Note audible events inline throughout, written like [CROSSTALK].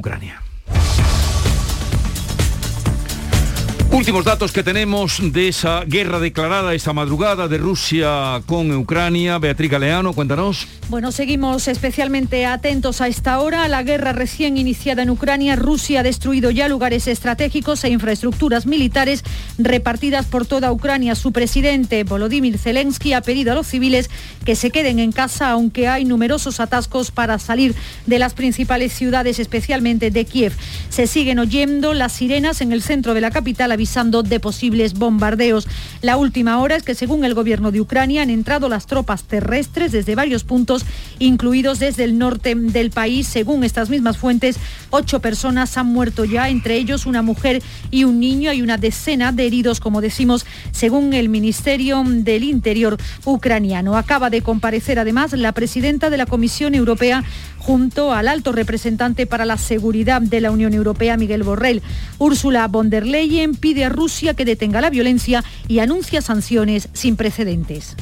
Ucrania. Últimos datos que tenemos de esa guerra declarada esta madrugada de Rusia con Ucrania. Beatriz Galeano, cuéntanos. Bueno, seguimos especialmente atentos a esta hora. La guerra recién iniciada en Ucrania, Rusia ha destruido ya lugares estratégicos e infraestructuras militares repartidas por toda Ucrania. Su presidente, Volodymyr Zelensky, ha pedido a los civiles que se queden en casa, aunque hay numerosos atascos para salir de las principales ciudades, especialmente de Kiev. Se siguen oyendo las sirenas en el centro de la capital avisando de posibles bombardeos. La última hora es que según el gobierno de Ucrania han entrado las tropas terrestres desde varios puntos, incluidos desde el norte del país. Según estas mismas fuentes, ocho personas han muerto ya, entre ellos una mujer y un niño. Hay una decena de heridos, como decimos, según el Ministerio del Interior ucraniano. Acaba de comparecer además la presidenta de la Comisión Europea junto al alto representante para la seguridad de la Unión Europea, Miguel Borrell. Úrsula von der Leyen pide a Rusia que detenga la violencia y anuncia sanciones sin precedentes.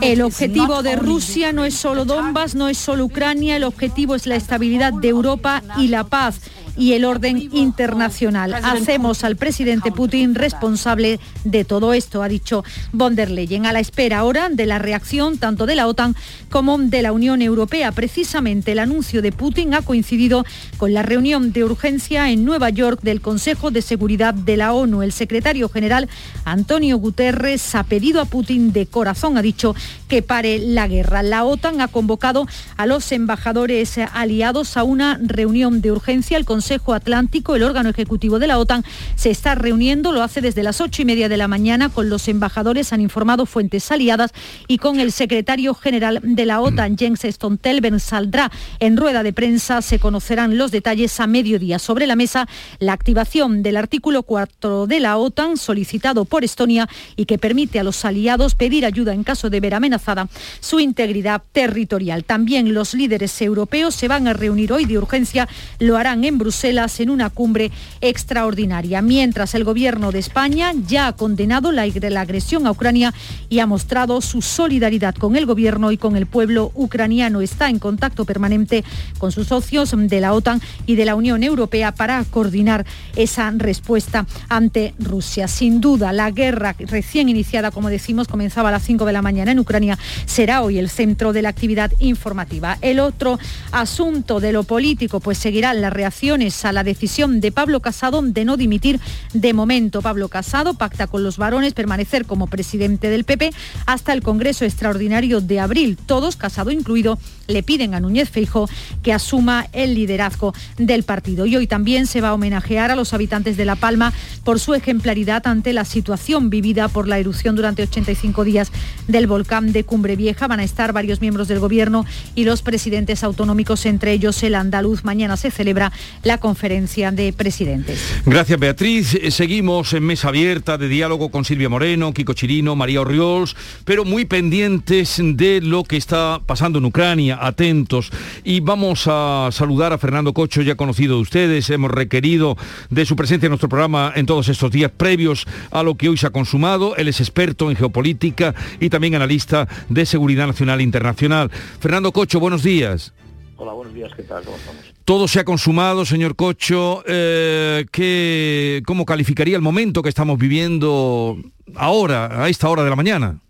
El objetivo de Rusia no es solo Donbass, no es solo Ucrania, el objetivo es la estabilidad de Europa y la paz y el orden internacional. Hacemos al presidente Putin responsable de todo esto, ha dicho von der Leyen, a la espera ahora de la reacción tanto de la OTAN como de la Unión Europea. Precisamente el anuncio de Putin ha coincidido con la reunión de urgencia en Nueva York del Consejo de Seguridad de la ONU. El secretario general Antonio Guterres ha pedido a Putin de corazón, ha dicho, que pare la guerra. La OTAN ha convocado a los embajadores aliados a una reunión de urgencia. El Consejo Atlántico, el órgano ejecutivo de la OTAN, se está reuniendo, lo hace desde las ocho y media de la mañana con los embajadores, han informado fuentes aliadas, y con el secretario general de la OTAN, Jens Stoltenberg, saldrá en rueda de prensa. Se conocerán los detalles a mediodía. Sobre la mesa, la activación del artículo 4 de la OTAN, solicitado por Estonia y que permite a los aliados pedir ayuda en caso de ver amenazada su integridad territorial. También los líderes europeos se van a reunir hoy de urgencia, lo harán en Bruselas en una cumbre extraordinaria, mientras el gobierno de España ya ha condenado la, agresión a Ucrania y ha mostrado su solidaridad con el gobierno y con el pueblo ucraniano. Está en contacto permanente con sus socios de la OTAN y de la Unión Europea para coordinar esa respuesta ante Rusia. Sin duda, la guerra recién iniciada, como decimos, comenzaba a las 5 de la mañana en Ucrania, será hoy el centro de la actividad informativa. El otro asunto de lo político, pues seguirán las reacciones a la decisión de Pablo Casado de no dimitir de momento. Pablo Casado pacta con los varones permanecer como presidente del PP hasta el Congreso Extraordinario de abril. Todos, Casado incluido, le piden a Núñez Feijo que asuma el liderazgo del partido. Y hoy también se va a homenajear a los habitantes de La Palma por su ejemplaridad ante la situación vivida por la erupción durante 85 días del volcán de Cumbre Vieja. Van a estar varios miembros del Gobierno y los presidentes autonómicos, entre ellos el andaluz. Mañana se celebra la conferencia de presidentes. Gracias, Beatriz. Eh, seguimos en mesa abierta de diálogo con Silvia Moreno, Kiko Chirino, María Orriols, pero muy pendientes de lo que está pasando en Ucrania, atentos. Y vamos a saludar a Fernando Cocho, ya conocido de ustedes. Hemos requerido de su presencia en nuestro programa en todos estos días previos a lo que hoy se ha consumado. Él es experto en geopolítica y también analista de seguridad nacional e internacional. Fernando Cocho, buenos días. Hola, buenos días, ¿qué tal? ¿Cómo estamos? Todo se ha consumado, señor Cocho. Eh, ¿qué, ¿Cómo calificaría el momento que estamos viviendo ahora, a esta hora de la mañana?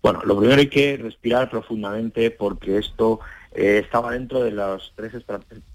Bueno, lo primero hay que respirar profundamente porque esto eh, estaba dentro de las tres,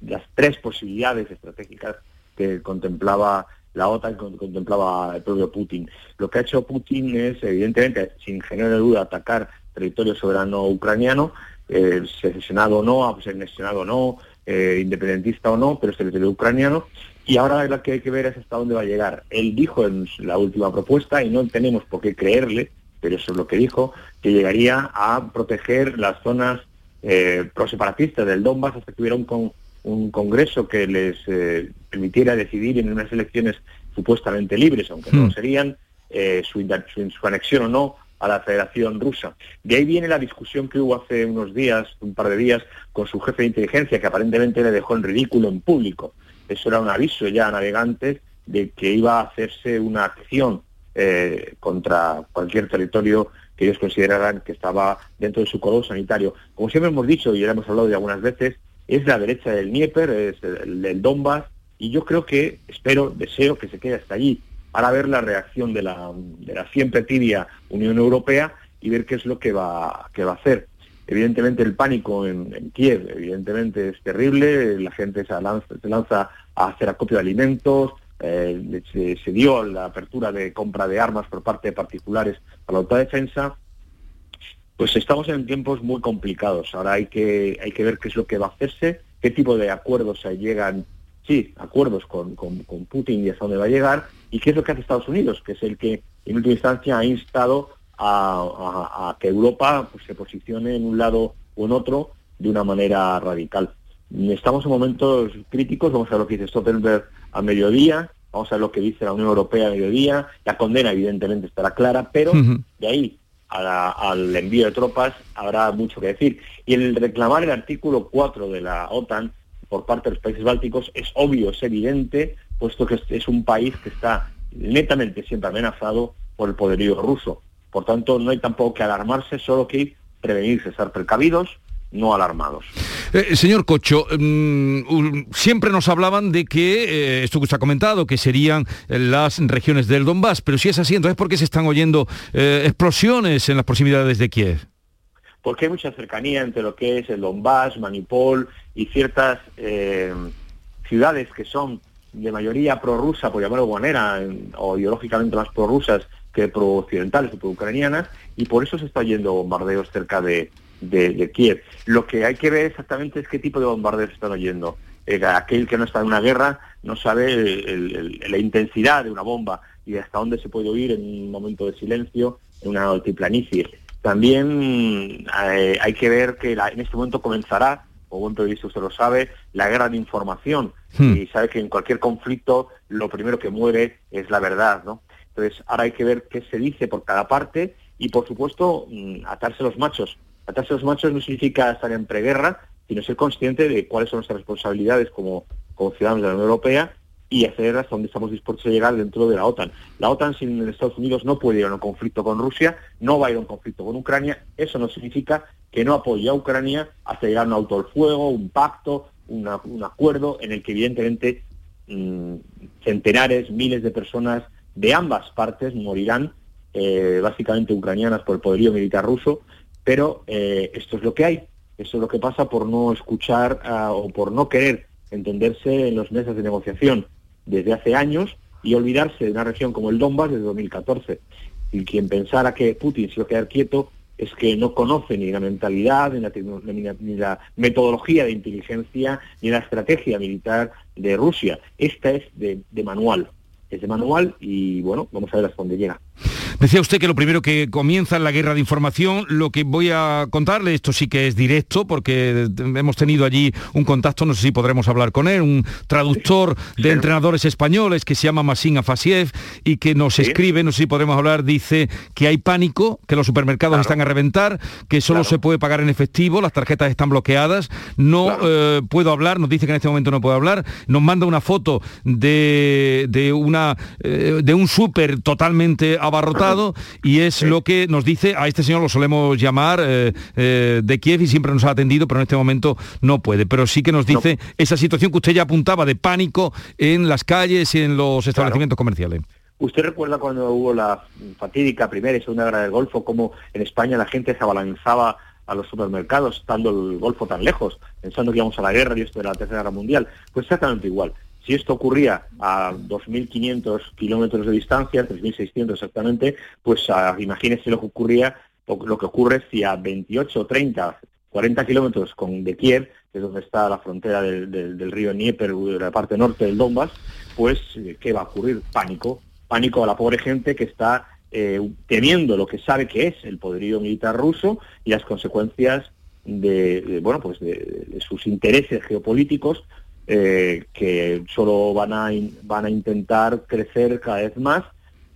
las tres posibilidades estratégicas que contemplaba la OTAN, contemplaba el propio Putin. Lo que ha hecho Putin es, evidentemente, sin generar duda, atacar territorio soberano ucraniano, eh, sesionado o no, sesionado o no, eh, independentista o no, pero es territorio ucraniano. Y ahora lo que hay que ver es hasta dónde va a llegar. Él dijo en la última propuesta, y no tenemos por qué creerle, pero eso es lo que dijo, que llegaría a proteger las zonas eh, proseparatistas del Donbass hasta que hubiera un, un congreso que les eh, permitiera decidir en unas elecciones supuestamente libres, aunque no hmm. serían, eh, su, su, su anexión o no a la Federación Rusa. De ahí viene la discusión que hubo hace unos días, un par de días, con su jefe de inteligencia, que aparentemente le dejó en ridículo en público. Eso era un aviso ya a navegantes de que iba a hacerse una acción eh, contra cualquier territorio que ellos consideraran que estaba dentro de su color sanitario. Como siempre hemos dicho y ya hemos hablado de algunas veces, es la derecha del Dnieper, es el, del Donbass, y yo creo que, espero, deseo que se quede hasta allí para ver la reacción de la, siempre tibia Unión Europea y ver qué es lo que va, a hacer. Evidentemente el pánico en, Kiev, evidentemente es terrible, la gente se lanza, se a hacer acopio de alimentos, eh, se, dio la apertura de compra de armas por parte de particulares para la autodefensa, pues estamos en tiempos muy complicados. Ahora hay que, hay que ver qué es lo que va a hacerse, qué tipo de acuerdos se llegan, sí, acuerdos con, Putin y hasta dónde va a llegar, y qué es lo que hace Estados Unidos, que es el que en última instancia ha instado a, que Europa pues, se posicione en un lado o en otro de una manera radical. Estamos en momentos críticos, vamos a ver lo que dice Stoltenberg a mediodía, vamos a ver lo que dice la Unión Europea a mediodía, la condena evidentemente estará clara, pero de ahí al envío de tropas habrá mucho que decir. Y el reclamar el artículo 4 de la OTAN por parte de los países bálticos es obvio, es evidente, puesto que es un país que está netamente siempre amenazado por el poderío ruso. Por tanto, no hay tampoco que alarmarse, solo que prevenirse, estar precavidos, no alarmados. Eh, señor Cocho, mm, siempre nos hablaban de que, eh, esto que usted ha comentado, que serían las regiones del Donbass, pero si es así, entonces ¿por qué se están oyendo eh, explosiones en las proximidades de Kiev? Porque hay mucha cercanía entre lo que es el Donbass, Manipol y ciertas ciudades que son de mayoría prorrusa, por llamarlo de manera, o ideológicamente más prorrusas que pro-occidentales o pro-ucranianas, y por eso se está yendo bombardeos cerca de, de, Kiev. Lo que hay que ver exactamente es qué tipo de bombardeos están oyendo. Eh, aquel que no está en una guerra no sabe la intensidad de una bomba y hasta dónde se puede oír en un momento de silencio en una altiplanicie. También eh, hay que ver que en este momento comenzará, o buen periodista usted lo sabe, la guerra de información. Hmm. Y sabe que en cualquier conflicto lo primero que muere es la verdad, ¿no? Entonces ahora hay que ver qué se dice por cada parte y por supuesto mm, atarse los machos. Atarse los machos no significa estar en preguerra, sino ser consciente de cuáles son nuestras responsabilidades como, ciudadanos de la Unión Europea y hacer hasta donde estamos dispuestos a llegar dentro de la OTAN. La OTAN sin Estados Unidos no puede ir a un conflicto con Rusia, no va a ir a un conflicto con Ucrania. Eso no significa que no apoye a Ucrania hasta llegar a un auto al fuego, un pacto, un acuerdo en el que evidentemente mm, centenares, miles de personas de ambas partes morirán, eh, básicamente ucranianas por el poderío militar ruso, pero eh, esto es lo que hay, esto es lo que pasa por no escuchar ah, o por no querer entenderse en los meses de negociación desde hace años y olvidarse de una región como el Donbass desde 2014. Y quien pensara que Putin se iba a quedar quieto es que no conoce ni la mentalidad, ni la, ni la, metodología de inteligencia, ni la estrategia militar de Rusia. Esta es de manual, es de manual y bueno, vamos a ver hasta dónde llega. Decía usted que lo primero que comienza es la guerra de información. Lo que voy a contarle, esto sí que es directo, porque hemos tenido allí un contacto, no sé si podremos hablar con él, un traductor de entrenadores españoles que se llama Masin Afasiev y que nos escribe, no sé si podremos hablar, dice que hay pánico, que los supermercados están a reventar, que solo se puede pagar en efectivo, las tarjetas están bloqueadas, no eh, puedo hablar, nos dice que en este momento no puedo hablar, nos manda una foto de, de una, eh, de un súper totalmente abarrotado y es lo que nos dice, a este señor lo solemos llamar eh, eh, de Kiev y siempre nos ha atendido, pero en este momento no puede. Pero sí que nos dice esa situación que usted ya apuntaba de pánico en las calles y en los establecimientos comerciales. ¿Usted recuerda cuando hubo la fatídica Primera y Segunda Guerra del Golfo, cómo en España la gente se abalanzaba a los supermercados, estando el Golfo tan lejos, pensando que íbamos a la guerra y esto de la Tercera Guerra Mundial? Pues exactamente igual. Si esto ocurría a 2.500 kilómetros de distancia, 3.600 exactamente, pues uh, imagínese lo que ocurría, lo que ocurre si a 28, 30, 40 kilómetros de Kiev, que es donde está la frontera del, río Dnieper, la parte norte del Donbass, pues eh, ¿qué va a ocurrir? Pánico, pánico a la pobre gente que está eh, temiendo lo que sabe que es el poderío militar ruso y las consecuencias de, bueno pues de, sus intereses geopolíticos eh, que solo van a, van a intentar crecer cada vez más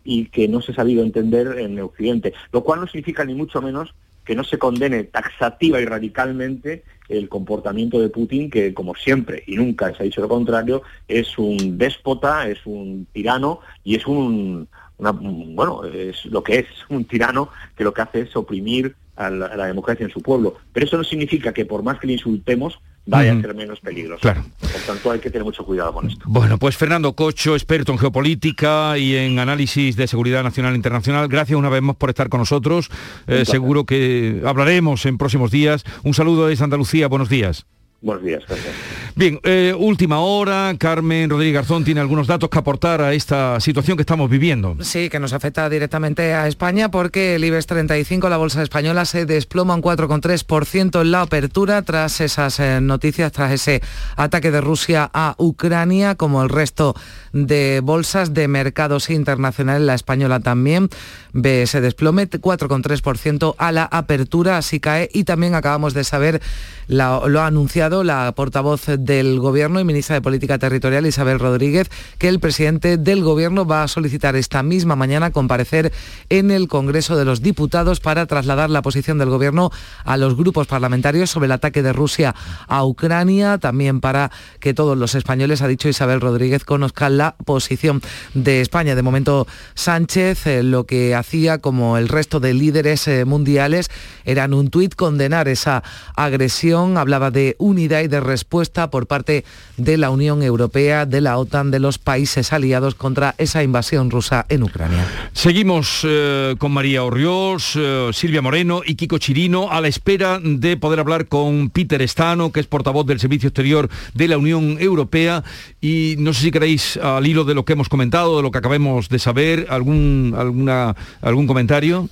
y que no se ha sabido entender en Occidente, lo cual no significa ni mucho menos que no se condene taxativa y radicalmente el comportamiento de Putin, que como siempre y nunca se ha dicho lo contrario, es un déspota, es un tirano y es un, bueno, es lo que es [LAUGHS] un tirano que lo que hace es oprimir a la, democracia en su pueblo. Pero eso no significa que por más que le insultemos, vaya a ser menos peligroso. Claro. Por tanto, hay que tener mucho cuidado con esto. Bueno, pues Fernando Cocho, experto en geopolítica y en análisis de seguridad nacional e internacional, gracias una vez más por estar con nosotros. Eh, seguro que hablaremos en próximos días. Un saludo desde Andalucía, buenos días. Buenos días, gracias. Bien, eh, última hora. Carmen Rodríguez Garzón tiene algunos datos que aportar a esta situación que estamos viviendo. Sí, que nos afecta directamente a España porque el IBEX 35, la bolsa española, se desploma un 4,3% en la apertura tras esas eh, noticias, tras ese ataque de Rusia a Ucrania, como el resto de bolsas de mercados internacionales, la española también ve ese desplome, 4,3% a la apertura, así cae. Y también acabamos de saber, lo ha anunciado la portavoz del Gobierno y ministra de Política Territorial, Isabel Rodríguez, que el presidente del Gobierno va a solicitar esta misma mañana comparecer en el Congreso de los Diputados para trasladar la posición del Gobierno a los grupos parlamentarios sobre el ataque de Rusia a Ucrania, también para que todos los españoles, ha dicho Isabel Rodríguez, conozcan la posición de España. De momento, Sánchez eh, lo que hacía, como el resto de líderes eh, mundiales, era en un tuit condenar esa agresión, hablaba de unidad y de respuesta por parte de la Unión Europea, de la OTAN, de los países aliados contra esa invasión rusa en Ucrania. Seguimos eh, con María Orriós, Silvia Moreno y Kiko Chirino a la espera de poder hablar con Peter Estano, que es portavoz del Servicio Exterior de la Unión Europea. Y no sé si queréis al hilo de lo que hemos comentado, de lo que acabemos de saber, algún, alguna, algún comentario.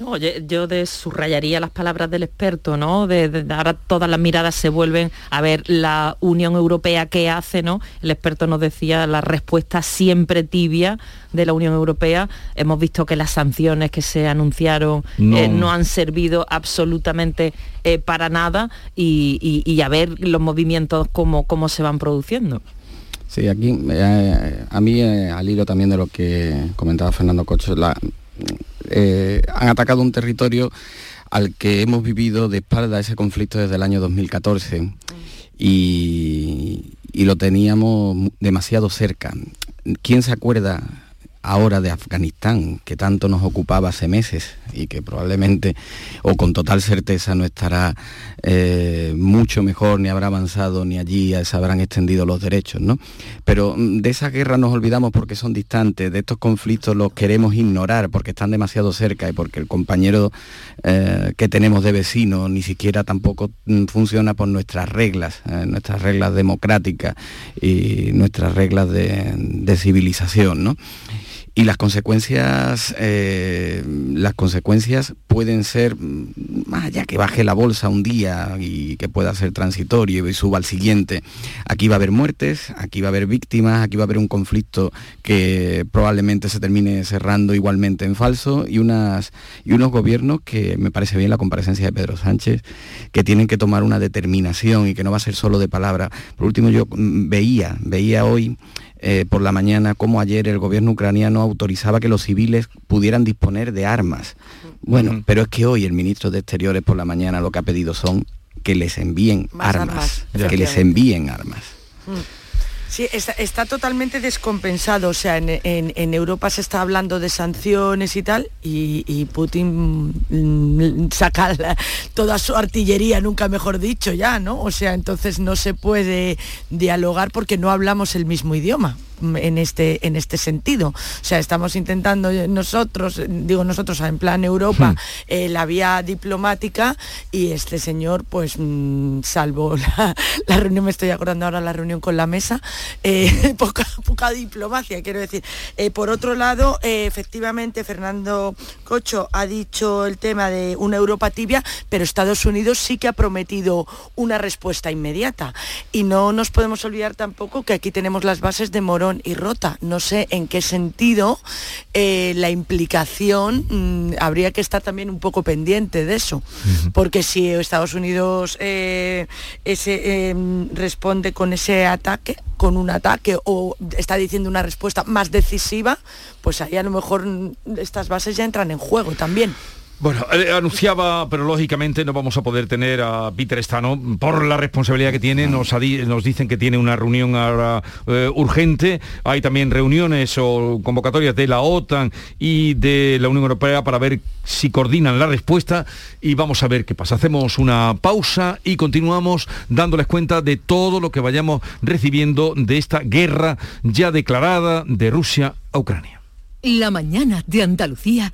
yo, subrayaría las palabras del experto, ¿no? De, ahora todas las miradas se vuelven a ver la Unión Europea qué hace, ¿no? El experto nos decía la respuesta siempre tibia de la Unión Europea. Hemos visto que las sanciones que se anunciaron no, eh, han servido absolutamente eh, para nada y, a ver los movimientos cómo, cómo se van produciendo. Sí, aquí eh, a mí, eh, al hilo también de lo que comentaba Fernando Cocho, eh, han atacado un territorio al que hemos vivido de espalda ese conflicto desde el año 2014 y, y lo teníamos demasiado cerca. ¿Quién se acuerda ahora de Afganistán, que tanto nos ocupaba hace meses y que probablemente o con total certeza no estará eh, mucho mejor, ni habrá avanzado, ni allí se habrán extendido los derechos, ¿no? Pero mm, de esa guerra nos olvidamos porque son distantes, de estos conflictos los queremos ignorar porque están demasiado cerca y porque el compañero eh, que tenemos de vecino ni siquiera tampoco mm, funciona por nuestras reglas, eh, nuestras reglas democráticas y nuestras reglas de, de civilización, ¿no? Y las consecuencias eh, las consecuencias pueden ser mm, más allá que baje la bolsa un día y que pueda ser transitorio y suba al siguiente. Aquí va a haber muertes aquí va a haber víctimas aquí va a haber un conflicto que probablemente se termine cerrando igualmente en falso y unas y unos gobiernos que me parece bien la comparecencia de Pedro Sánchez que tienen que tomar una determinación y que no va a ser solo de palabra. Por último yo mm, veía veía hoy eh, por la mañana cómo ayer el gobierno ucraniano autorizaba que los civiles pudieran disponer de armas. Bueno, pero es que hoy el ministro de Exteriores por la mañana lo que ha pedido son que les envíen armas, que les envíen armas. Mm. Sí, está, totalmente descompensado. O sea, en, Europa se está hablando de sanciones y tal, y, Putin mm, saca toda su artillería, nunca mejor dicho, ya, ¿no? O sea, entonces no se puede dialogar porque no hablamos el mismo idioma en este, en este sentido. O sea, estamos intentando nosotros, digo nosotros en plan Europa, hmm. eh, la vía diplomática y este señor, pues mm, salvo [LAUGHS] la, reunión, me estoy acordando ahora la reunión con la mesa, eh, [LAUGHS] poca, poca, diplomacia, quiero decir. Eh, por otro lado, efectivamente, Fernando Cocho ha dicho el tema de una Europa tibia, pero Estados Unidos sí que ha prometido una respuesta inmediata. Y no nos podemos olvidar tampoco que aquí tenemos las bases de Y Rota. No sé en qué sentido eh, la implicación mm, habría que estar también un poco pendiente de eso, porque si Estados Unidos eh, em, responde con ese ataque, con un ataque o está diciendo una respuesta más decisiva, pues ahí a lo mejor mm, estas bases ya entran en juego también. Bueno, eh, anunciaba, pero lógicamente no vamos a poder tener a Peter Stano por la responsabilidad que tiene. Nos, nos dicen que tiene una reunión ahora eh, urgente. Hay también reuniones o convocatorias de la OTAN y de la Unión Europea para ver si coordinan la respuesta y vamos a ver qué pasa. Hacemos una pausa y continuamos dándoles cuenta de todo lo que vayamos recibiendo de esta guerra ya declarada de Rusia a Ucrania. La mañana de Andalucía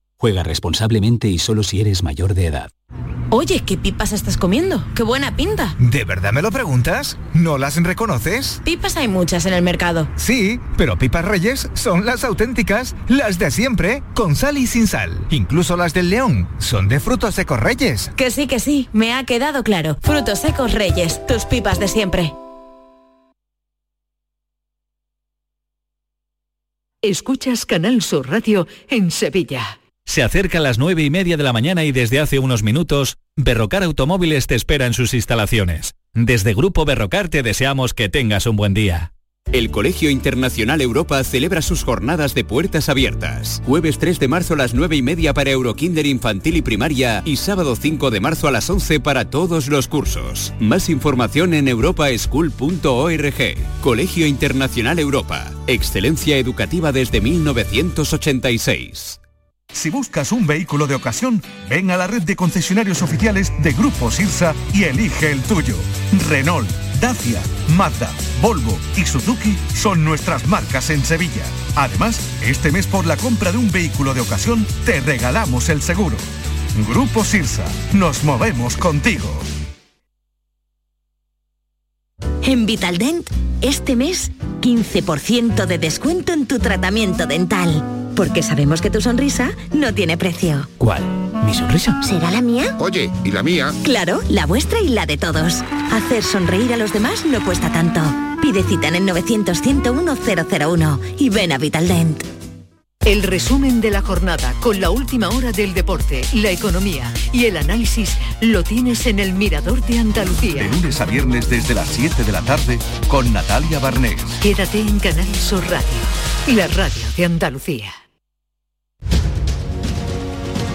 Juega responsablemente y solo si eres mayor de edad. Oye, ¿qué pipas estás comiendo? ¡Qué buena pinta! ¿De verdad me lo preguntas? ¿No las reconoces? Pipas hay muchas en el mercado. Sí, pero pipas reyes son las auténticas, las de siempre, con sal y sin sal. Incluso las del león son de frutos secos reyes. Que sí, que sí, me ha quedado claro. Frutos secos reyes, tus pipas de siempre. Escuchas Canal Sur Radio en Sevilla. Se acerca a las nueve y media de la mañana y desde hace unos minutos, Berrocar Automóviles te espera en sus instalaciones. Desde Grupo Berrocar te deseamos que tengas un buen día. El Colegio Internacional Europa celebra sus jornadas de puertas abiertas. Jueves 3 de marzo a las 9 y media para Eurokinder infantil y primaria y sábado 5 de marzo a las 11 para todos los cursos. Más información en europaschool.org. Colegio Internacional Europa. Excelencia educativa desde 1986. Si buscas un vehículo de ocasión, ven a la red de concesionarios oficiales de Grupo Sirsa y elige el tuyo. Renault, Dacia, Mazda, Volvo y Suzuki son nuestras marcas en Sevilla. Además, este mes por la compra de un vehículo de ocasión te regalamos el seguro. Grupo Sirsa, nos movemos contigo. En Vitaldent, este mes, 15% de descuento en tu tratamiento dental. Porque sabemos que tu sonrisa no tiene precio. ¿Cuál? ¿Mi sonrisa? ¿Será la mía? Oye, ¿y la mía? Claro, la vuestra y la de todos. Hacer sonreír a los demás no cuesta tanto. Pide cita en el 900 101 001 y ven a Vitaldent. El resumen de la jornada con la última hora del deporte, la economía y el análisis lo tienes en el Mirador de Andalucía. De lunes a viernes desde las 7 de la tarde con Natalia Barnés. Quédate en Canal Sur Radio, la radio de Andalucía.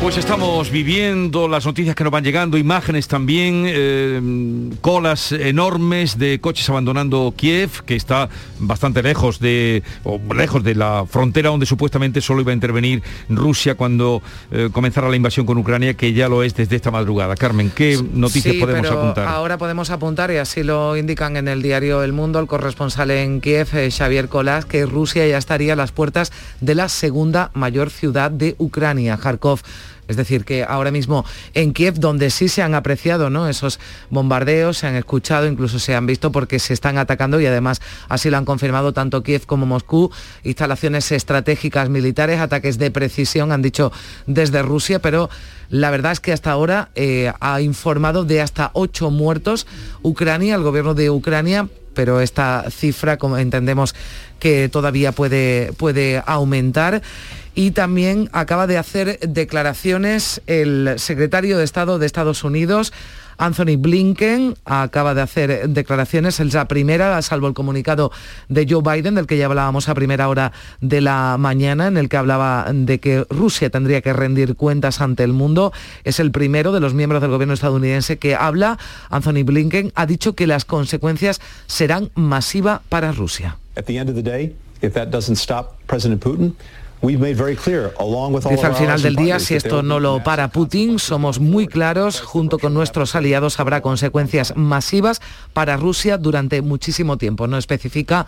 Pues estamos viviendo las noticias que nos van llegando, imágenes también, eh, colas enormes de coches abandonando Kiev, que está bastante lejos de, o lejos de la frontera donde supuestamente solo iba a intervenir Rusia cuando eh, comenzara la invasión con Ucrania, que ya lo es desde esta madrugada. Carmen, ¿qué noticias podemos apuntar? Ahora podemos apuntar, y así lo indican en el diario El Mundo, el corresponsal en Kiev, eh, Xavier Colas, que Rusia ya estaría a las puertas de la segunda mayor ciudad de Ucrania, Kharkov. Es decir, que ahora mismo en Kiev, donde sí se han apreciado ¿no? esos bombardeos, se han escuchado, incluso se han visto porque se están atacando y además así lo han confirmado tanto Kiev como Moscú, instalaciones estratégicas militares, ataques de precisión, han dicho desde Rusia, pero la verdad es que hasta ahora eh, ha informado de hasta ocho muertos Ucrania, el gobierno de Ucrania, pero esta cifra, como entendemos que todavía puede, puede aumentar y también acaba de hacer declaraciones el secretario de Estado de Estados Unidos, Anthony Blinken acaba de hacer declaraciones, es la primera, salvo el comunicado de Joe Biden, del que ya hablábamos a primera hora de la mañana, en el que hablaba de que Rusia tendría que rendir cuentas ante el mundo. Es el primero de los miembros del gobierno estadounidense que habla. Anthony Blinken ha dicho que las consecuencias serán masivas para Rusia. Dice al final del día, si esto no lo para Putin, somos muy claros, junto con nuestros aliados habrá consecuencias masivas para Rusia durante muchísimo tiempo. No especifica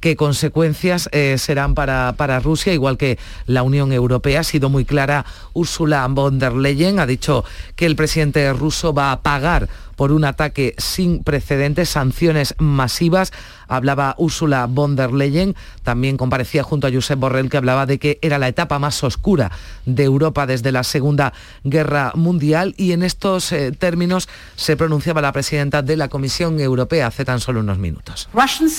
qué consecuencias eh, serán para, para, Rusia, igual que la Unión Europea. Ha sido muy clara Ursula von der Leyen, ha dicho que el presidente ruso va a pagar por un ataque sin precedentes, sanciones masivas. Hablaba Ursula von der Leyen, también comparecía junto a Josep Borrell, que hablaba de que era la etapa más oscura de Europa desde la Segunda Guerra Mundial y en estos eh, términos se pronunciaba la presidenta de la Comisión Europea hace tan solo unos minutos.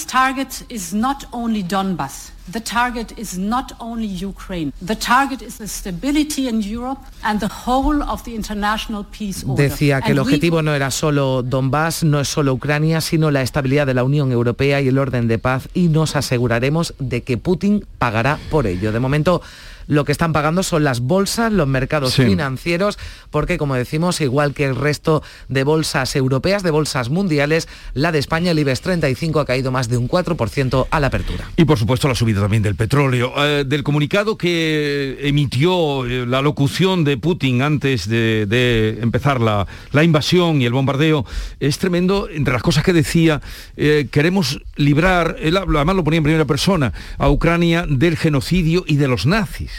Target is not only Donbass. The target is not only Ukraine. The target is the stability in Europe and the whole of the international peace order. Decía que el objetivo no era solo Donbass, no es solo Ucrania, sino la estabilidad de la Unión Europea y el orden de paz y nos aseguraremos de que Putin pagará por ello. De momento lo que están pagando son las bolsas, los mercados financieros, porque como decimos, igual que el resto de bolsas europeas, de bolsas mundiales, la de España, el IBEX 35, ha caído más de un 4% a la apertura. Y por supuesto la subida también del petróleo. Eh, del comunicado que emitió eh, la locución de Putin antes de, empezar la, invasión y el bombardeo, es tremendo, entre las cosas que decía, eh, queremos librar, además lo ponía en primera persona, a Ucrania del genocidio y de los nazis.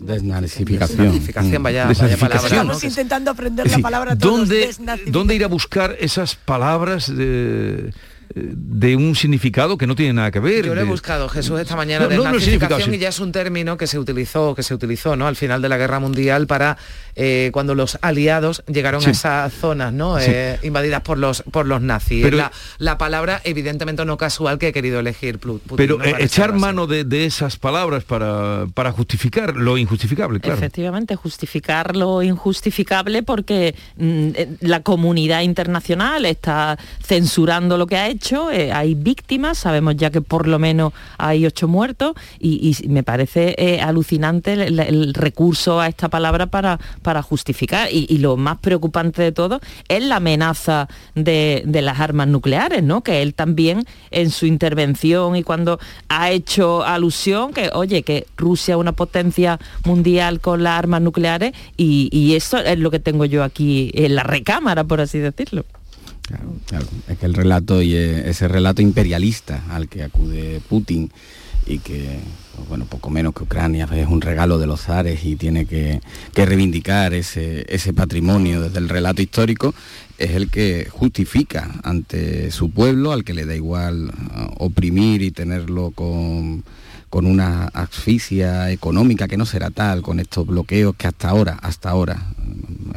Desnazificación. vaya, Estamos intentando aprender la palabra todos. ¿Dónde, ¿Dónde ir a buscar esas palabras de de un significado que no tiene nada que ver. Yo lo he buscado, Jesús, esta mañana, de no, y ya es un término que se utilizó, que se utilizó ¿no? al final de la Guerra Mundial para eh, cuando los aliados llegaron a esas zonas ¿no? Eh, invadidas por los, por los nazis. Pero, la, la, palabra, evidentemente no casual que he querido elegir Putin, Pero eh, echar mano de, de, esas palabras para, para justificar lo injustificable, claro. Efectivamente, justificar lo injustificable porque mm, la comunidad internacional está censurando lo que ha hecho eh, hay víctimas, sabemos ya que por lo menos hay ocho muertos y, me parece eh, alucinante el, recurso a esta palabra para, para justificar. Y, lo más preocupante de todo es la amenaza de, las armas nucleares, ¿no? Que él también en su intervención y cuando ha hecho alusión que, oye, que Rusia es una potencia mundial con las armas nucleares y eso es lo que tengo yo aquí en la recámara, por así decirlo. Claro, Es que el relato y eh, ese relato imperialista al que acude Putin y que, pues bueno, poco menos que Ucrania es un regalo de los zares y tiene que, reivindicar ese, ese patrimonio desde el relato histórico, es el que justifica ante su pueblo, al que le da igual uh, oprimir y tenerlo con con una asfixia económica que no será tal, con estos bloqueos que hasta ahora, hasta ahora,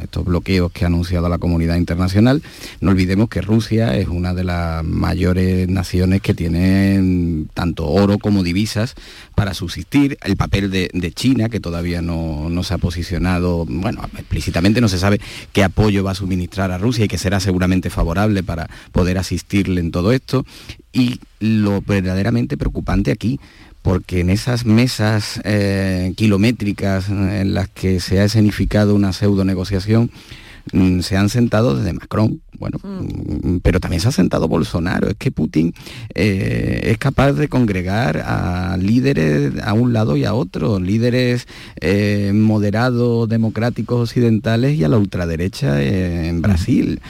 estos bloqueos que ha anunciado la comunidad internacional, no olvidemos que Rusia es una de las mayores naciones que tienen tanto oro como divisas para subsistir, el papel de, China, que todavía no, no, se ha posicionado, bueno, explícitamente no se sabe qué apoyo va a suministrar a Rusia y que será seguramente favorable para poder asistirle en todo esto. Y lo verdaderamente preocupante aquí porque en esas mesas eh, kilométricas en las que se ha escenificado una pseudo negociación, mm, se han sentado desde Macron, bueno, mm. Mm, pero también se ha sentado Bolsonaro. Es que Putin eh, es capaz de congregar a líderes a un lado y a otro, líderes eh, moderados, democráticos occidentales y a la ultraderecha en Brasil.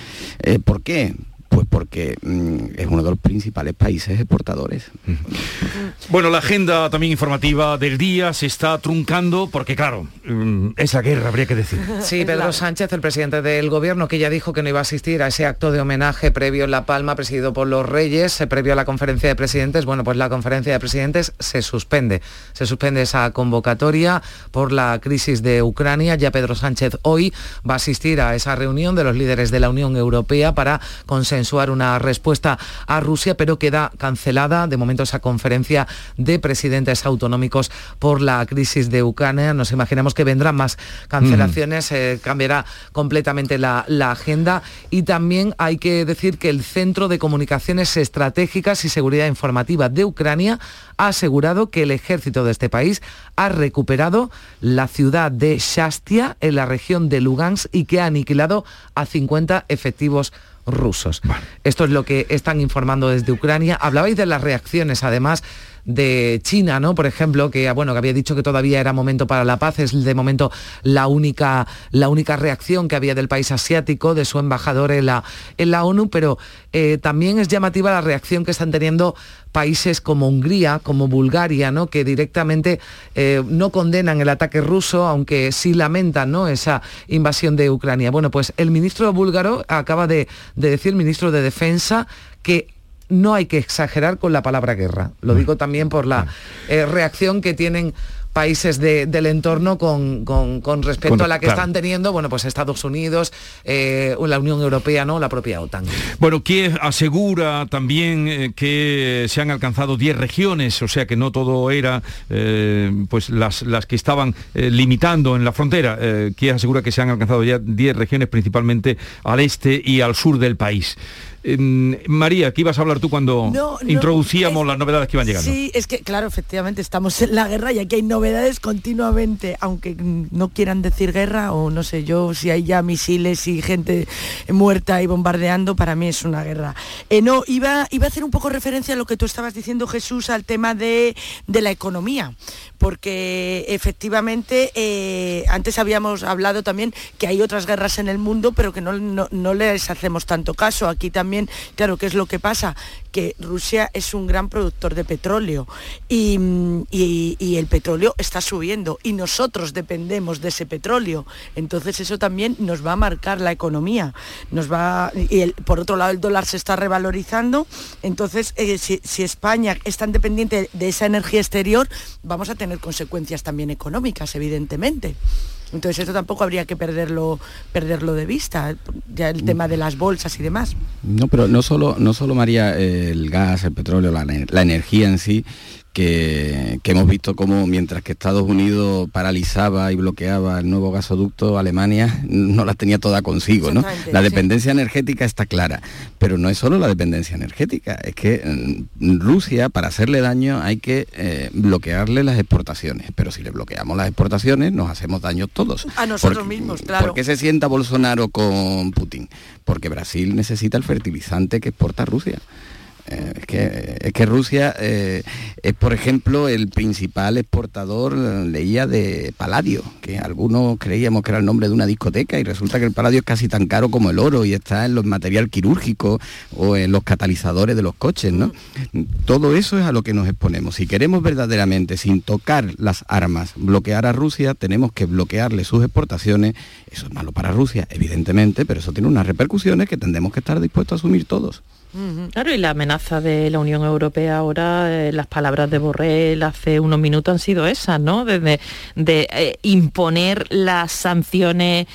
¿Por qué? Pues porque mm, es uno de los principales países exportadores. Bueno, la agenda también informativa del día se está truncando porque, claro, mm, es la guerra, habría que decir. Sí, Pedro Sánchez, el presidente del gobierno, que ya dijo que no iba a asistir a ese acto de homenaje previo en La Palma, presidido por los Reyes, eh, previo a la conferencia de presidentes. Bueno, pues la conferencia de presidentes se suspende. Se suspende esa convocatoria por la crisis de Ucrania. Ya Pedro Sánchez hoy va a asistir a esa reunión de los líderes de la Unión Europea para consensuar una respuesta a Rusia, pero queda cancelada. De momento esa conferencia de presidentes autonómicos por la crisis de Ucrania. Nos imaginamos que vendrán más cancelaciones, eh, cambiará completamente la, la agenda. Y también hay que decir que el Centro de Comunicaciones Estratégicas y Seguridad Informativa de Ucrania ha asegurado que el ejército de este país ha recuperado la ciudad de Shastia en la región de Lugansk y que ha aniquilado a 50 efectivos rusos. Esto es lo que están informando desde Ucrania. Hablabais de las reacciones, además, de China, ¿no? Por ejemplo, que bueno, que había dicho que todavía era momento para la paz, es de momento la única, la única reacción que había del país asiático, de su embajador en la, en la ONU, pero eh, también es llamativa la reacción que están teniendo países como Hungría, como Bulgaria, ¿no? que directamente eh, no condenan el ataque ruso, aunque sí lamentan ¿no? esa invasión de Ucrania. Bueno, pues el ministro búlgaro acaba de, de decir, ministro de Defensa, que no hay que exagerar con la palabra guerra. Lo digo también por la eh, reacción que tienen países del entorno con, con, respecto a la que están teniendo, bueno, pues Estados Unidos, eh, la Unión Europea, ¿no? La propia OTAN. Bueno, Kiev asegura también eh, que se han alcanzado 10 regiones, o sea que no todo era pues las, las que estaban limitando en la frontera. Kiev asegura que se han alcanzado ya 10 regiones, principalmente al este y al sur del país. María, ¿qué ibas a hablar tú cuando introducíamos las novedades que iban llegando? Sí, es que claro, efectivamente estamos en la guerra y aquí hay novedades continuamente, aunque no quieran decir guerra o no sé yo, si hay ya misiles y gente muerta y bombardeando, para mí es una guerra. Eh, no, iba, iba a hacer un poco referencia a lo que tú estabas diciendo, Jesús, al tema de, de la economía porque efectivamente eh, antes habíamos hablado también que hay otras guerras en el mundo, pero que no, no, les hacemos tanto caso. Aquí también, claro, ¿qué es lo que pasa? Que Rusia es un gran productor de petróleo y, el petróleo está subiendo y nosotros dependemos de ese petróleo. Entonces eso también nos va a marcar la economía. Nos va, y por otro lado el dólar se está revalorizando. Entonces, eh, si, si España es tan dependiente de esa energía exterior, vamos a tener consecuencias también económicas, evidentemente. Entonces eso tampoco habría que perderlo, perderlo de vista, ya el tema de las bolsas y demás. No, pero no solo, no solo María, el gas, el petróleo, la, la energía en sí, que, hemos visto como mientras que Estados Unidos paralizaba y bloqueaba el nuevo gasoducto, Alemania no la tenía toda consigo. ¿no? La dependencia energética está clara, pero no es solo la dependencia energética, es que mm, Rusia, para hacerle daño, hay que eh, bloquearle las exportaciones, pero si le bloqueamos las exportaciones, nos hacemos daño todos. A nosotros mismos, claro. ¿Por qué se sienta Bolsonaro con Putin? Porque Brasil necesita el fertilizante que exporta Rusia. Eh, es, que, es que Rusia eh, es, por ejemplo, el principal exportador, leía, de paladio, que algunos creíamos que era el nombre de una discoteca y resulta que el paladio es casi tan caro como el oro y está en los material quirúrgico o en los catalizadores de los coches, ¿no? Todo eso es a lo que nos exponemos. Si queremos verdaderamente, sin tocar las armas, bloquear a Rusia, tenemos que bloquearle sus exportaciones. Eso es malo para Rusia, evidentemente, pero eso tiene unas repercusiones que tendremos que estar dispuestos a asumir todos. Claro, y la amenaza de la Unión Europea ahora, eh, las palabras de Borrell hace unos minutos han sido esas, ¿no? De, de, eh, imponer las sanciones,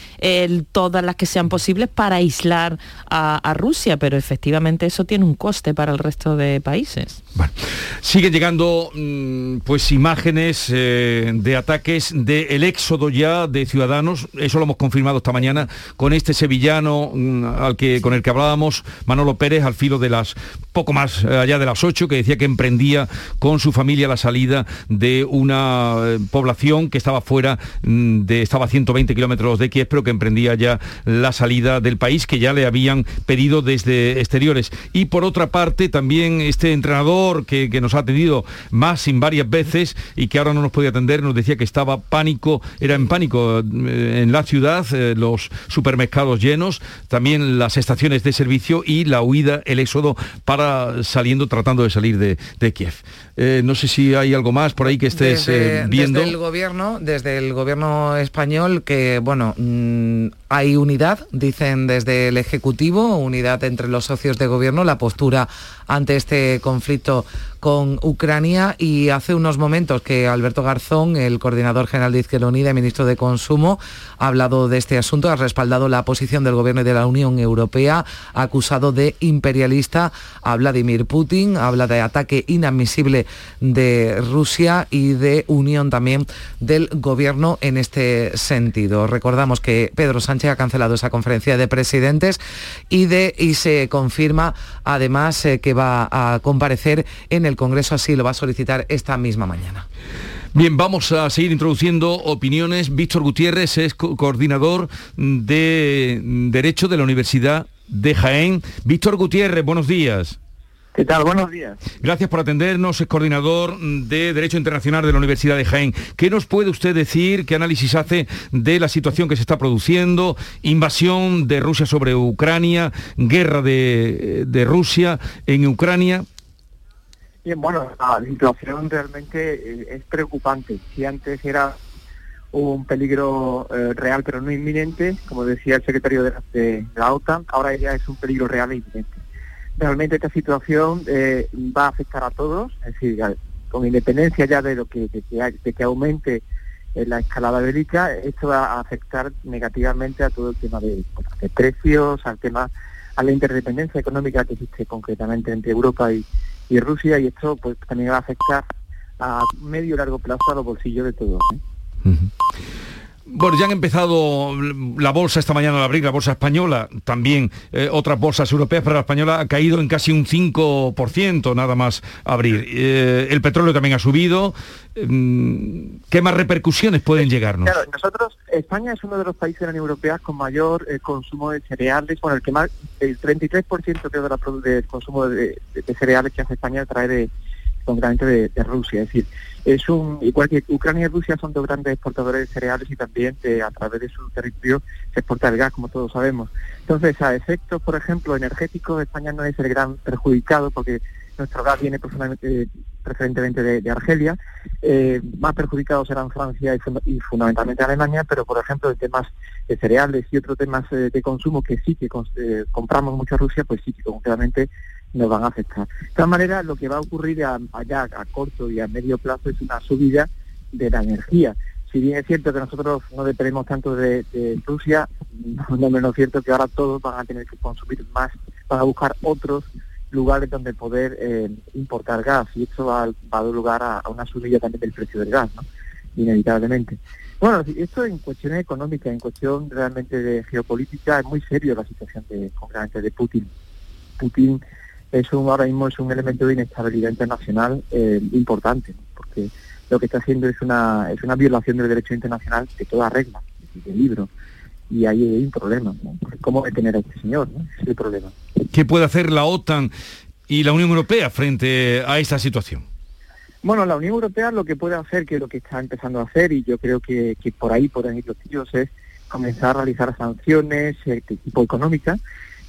todas las que sean posibles para aislar a, Rusia, pero efectivamente eso tiene un coste para el resto de países. Bueno, siguen llegando mm, pues imágenes eh, de ataques del éxodo ya de ciudadanos, eso lo hemos confirmado esta mañana con este sevillano mm, al que, con el que hablábamos, Manolo Pérez, al de las poco más eh, allá de las 8, que decía que emprendía con su familia la salida de una eh, población que estaba fuera mm, de, estaba a 120 kilómetros de Kiev, pero que emprendía ya la salida del país, que ya le habían pedido desde exteriores. Y por otra parte, también este entrenador que, nos ha atendido más sin varias veces y que ahora no nos podía atender, nos decía que estaba pánico, era en pánico eh, en la ciudad, los supermercados llenos, también las estaciones de servicio y la huida, éxodo para saliendo, tratando de salir de, Kiev. Eh, no sé si hay algo más por ahí que estés eh, viendo. Desde el gobierno, desde el gobierno español, que bueno, mm, hay unidad, dicen desde el Ejecutivo, unidad entre los socios de gobierno, la postura ante este conflicto con Ucrania y hace unos momentos que Alberto Garzón, el coordinador general de Izquierda Unida y ministro de Consumo, ha hablado de este asunto, ha respaldado la posición del gobierno y de la Unión Europea, ha acusado de imperialista a Vladimir Putin, habla de ataque inadmisible de Rusia y de unión también del gobierno en este sentido. Recordamos que Pedro Sánchez ha cancelado esa conferencia de presidentes y, de, y se confirma además eh, que va a comparecer en el Congreso, así lo va a solicitar esta misma mañana. Bien, vamos a seguir introduciendo opiniones. Víctor Gutiérrez es coordinador de Derecho de la Universidad de Jaén. Víctor Gutiérrez, buenos días. ¿Qué tal? Buenos días. Gracias por atendernos, es coordinador de Derecho Internacional de la Universidad de Jaén. ¿Qué nos puede usted decir, qué análisis hace de la situación que se está produciendo, invasión de Rusia sobre Ucrania, guerra de, de Rusia en Ucrania? Bien, bueno, la situación realmente eh, es preocupante. Si antes era un peligro eh, real pero no inminente, como decía el secretario de la, de la OTAN, ahora ya es un peligro real e inminente realmente esta situación eh, va a afectar a todos, es decir, con independencia ya de lo que, de que, aumente eh, la escalada bélica, esto va a afectar negativamente a todo el tema de, precios, al tema, a la interdependencia económica que existe concretamente entre Europa y, Rusia, y esto pues también va a afectar a medio y largo plazo a los bolsillos de todos. ¿eh? Bueno, ya han empezado la bolsa esta mañana al abrir, la bolsa española, también eh, otras bolsas europeas, pero la española ha caído en casi un 5% nada más abrir. Eh, el petróleo también ha subido. Mm, ¿Qué más repercusiones pueden llegarnos? Nosotros, España es uno de los países de la Unión Europea con mayor eh, consumo de cereales, bueno, el que más, el 33% creo de la, del consumo de, cereales que hace España trae de, concretamente de, Rusia. Es decir, es un igual que Ucrania y Rusia son dos grandes exportadores de cereales y también a través de su territorio se exporta el gas, como todos sabemos. Entonces, a efectos, por ejemplo, energéticos, España no es el gran perjudicado porque nuestro gas viene preferentemente de, Argelia. Eh, más perjudicados serán Francia y, fundamentalmente Alemania, pero por ejemplo en temas de cereales y otros temas eh, de consumo que sí que eh, compramos mucho a Rusia, pues sí que concretamente nos van a afectar. De todas maneras, lo que va a ocurrir allá a corto y a medio plazo es una subida de la energía. Si bien es cierto que nosotros no dependemos tanto de, Rusia, no, menos cierto que ahora todos van a tener que consumir más, van a buscar otros lugares donde poder eh, importar gas y esto va, a dar lugar a, una subida también del precio del gas, ¿no? inevitablemente. Bueno, esto en cuestión económica, en cuestión realmente de geopolítica, es muy serio la situación de, concretamente de Putin. Putin es un, ahora mismo es un elemento de inestabilidad internacional eh, importante, porque lo que está haciendo es una, es una violación del derecho internacional de toda regla, de libro. Y ahí hay un problema. ¿Cómo detener a este señor? Ese es el problema. ¿Qué puede hacer la OTAN y la Unión Europea frente a esta situación? Bueno, la Unión Europea lo que puede hacer, que es lo que está empezando a hacer, y yo creo que, que por ahí pueden ir los tiros, es comenzar a realizar sanciones eh, de tipo económica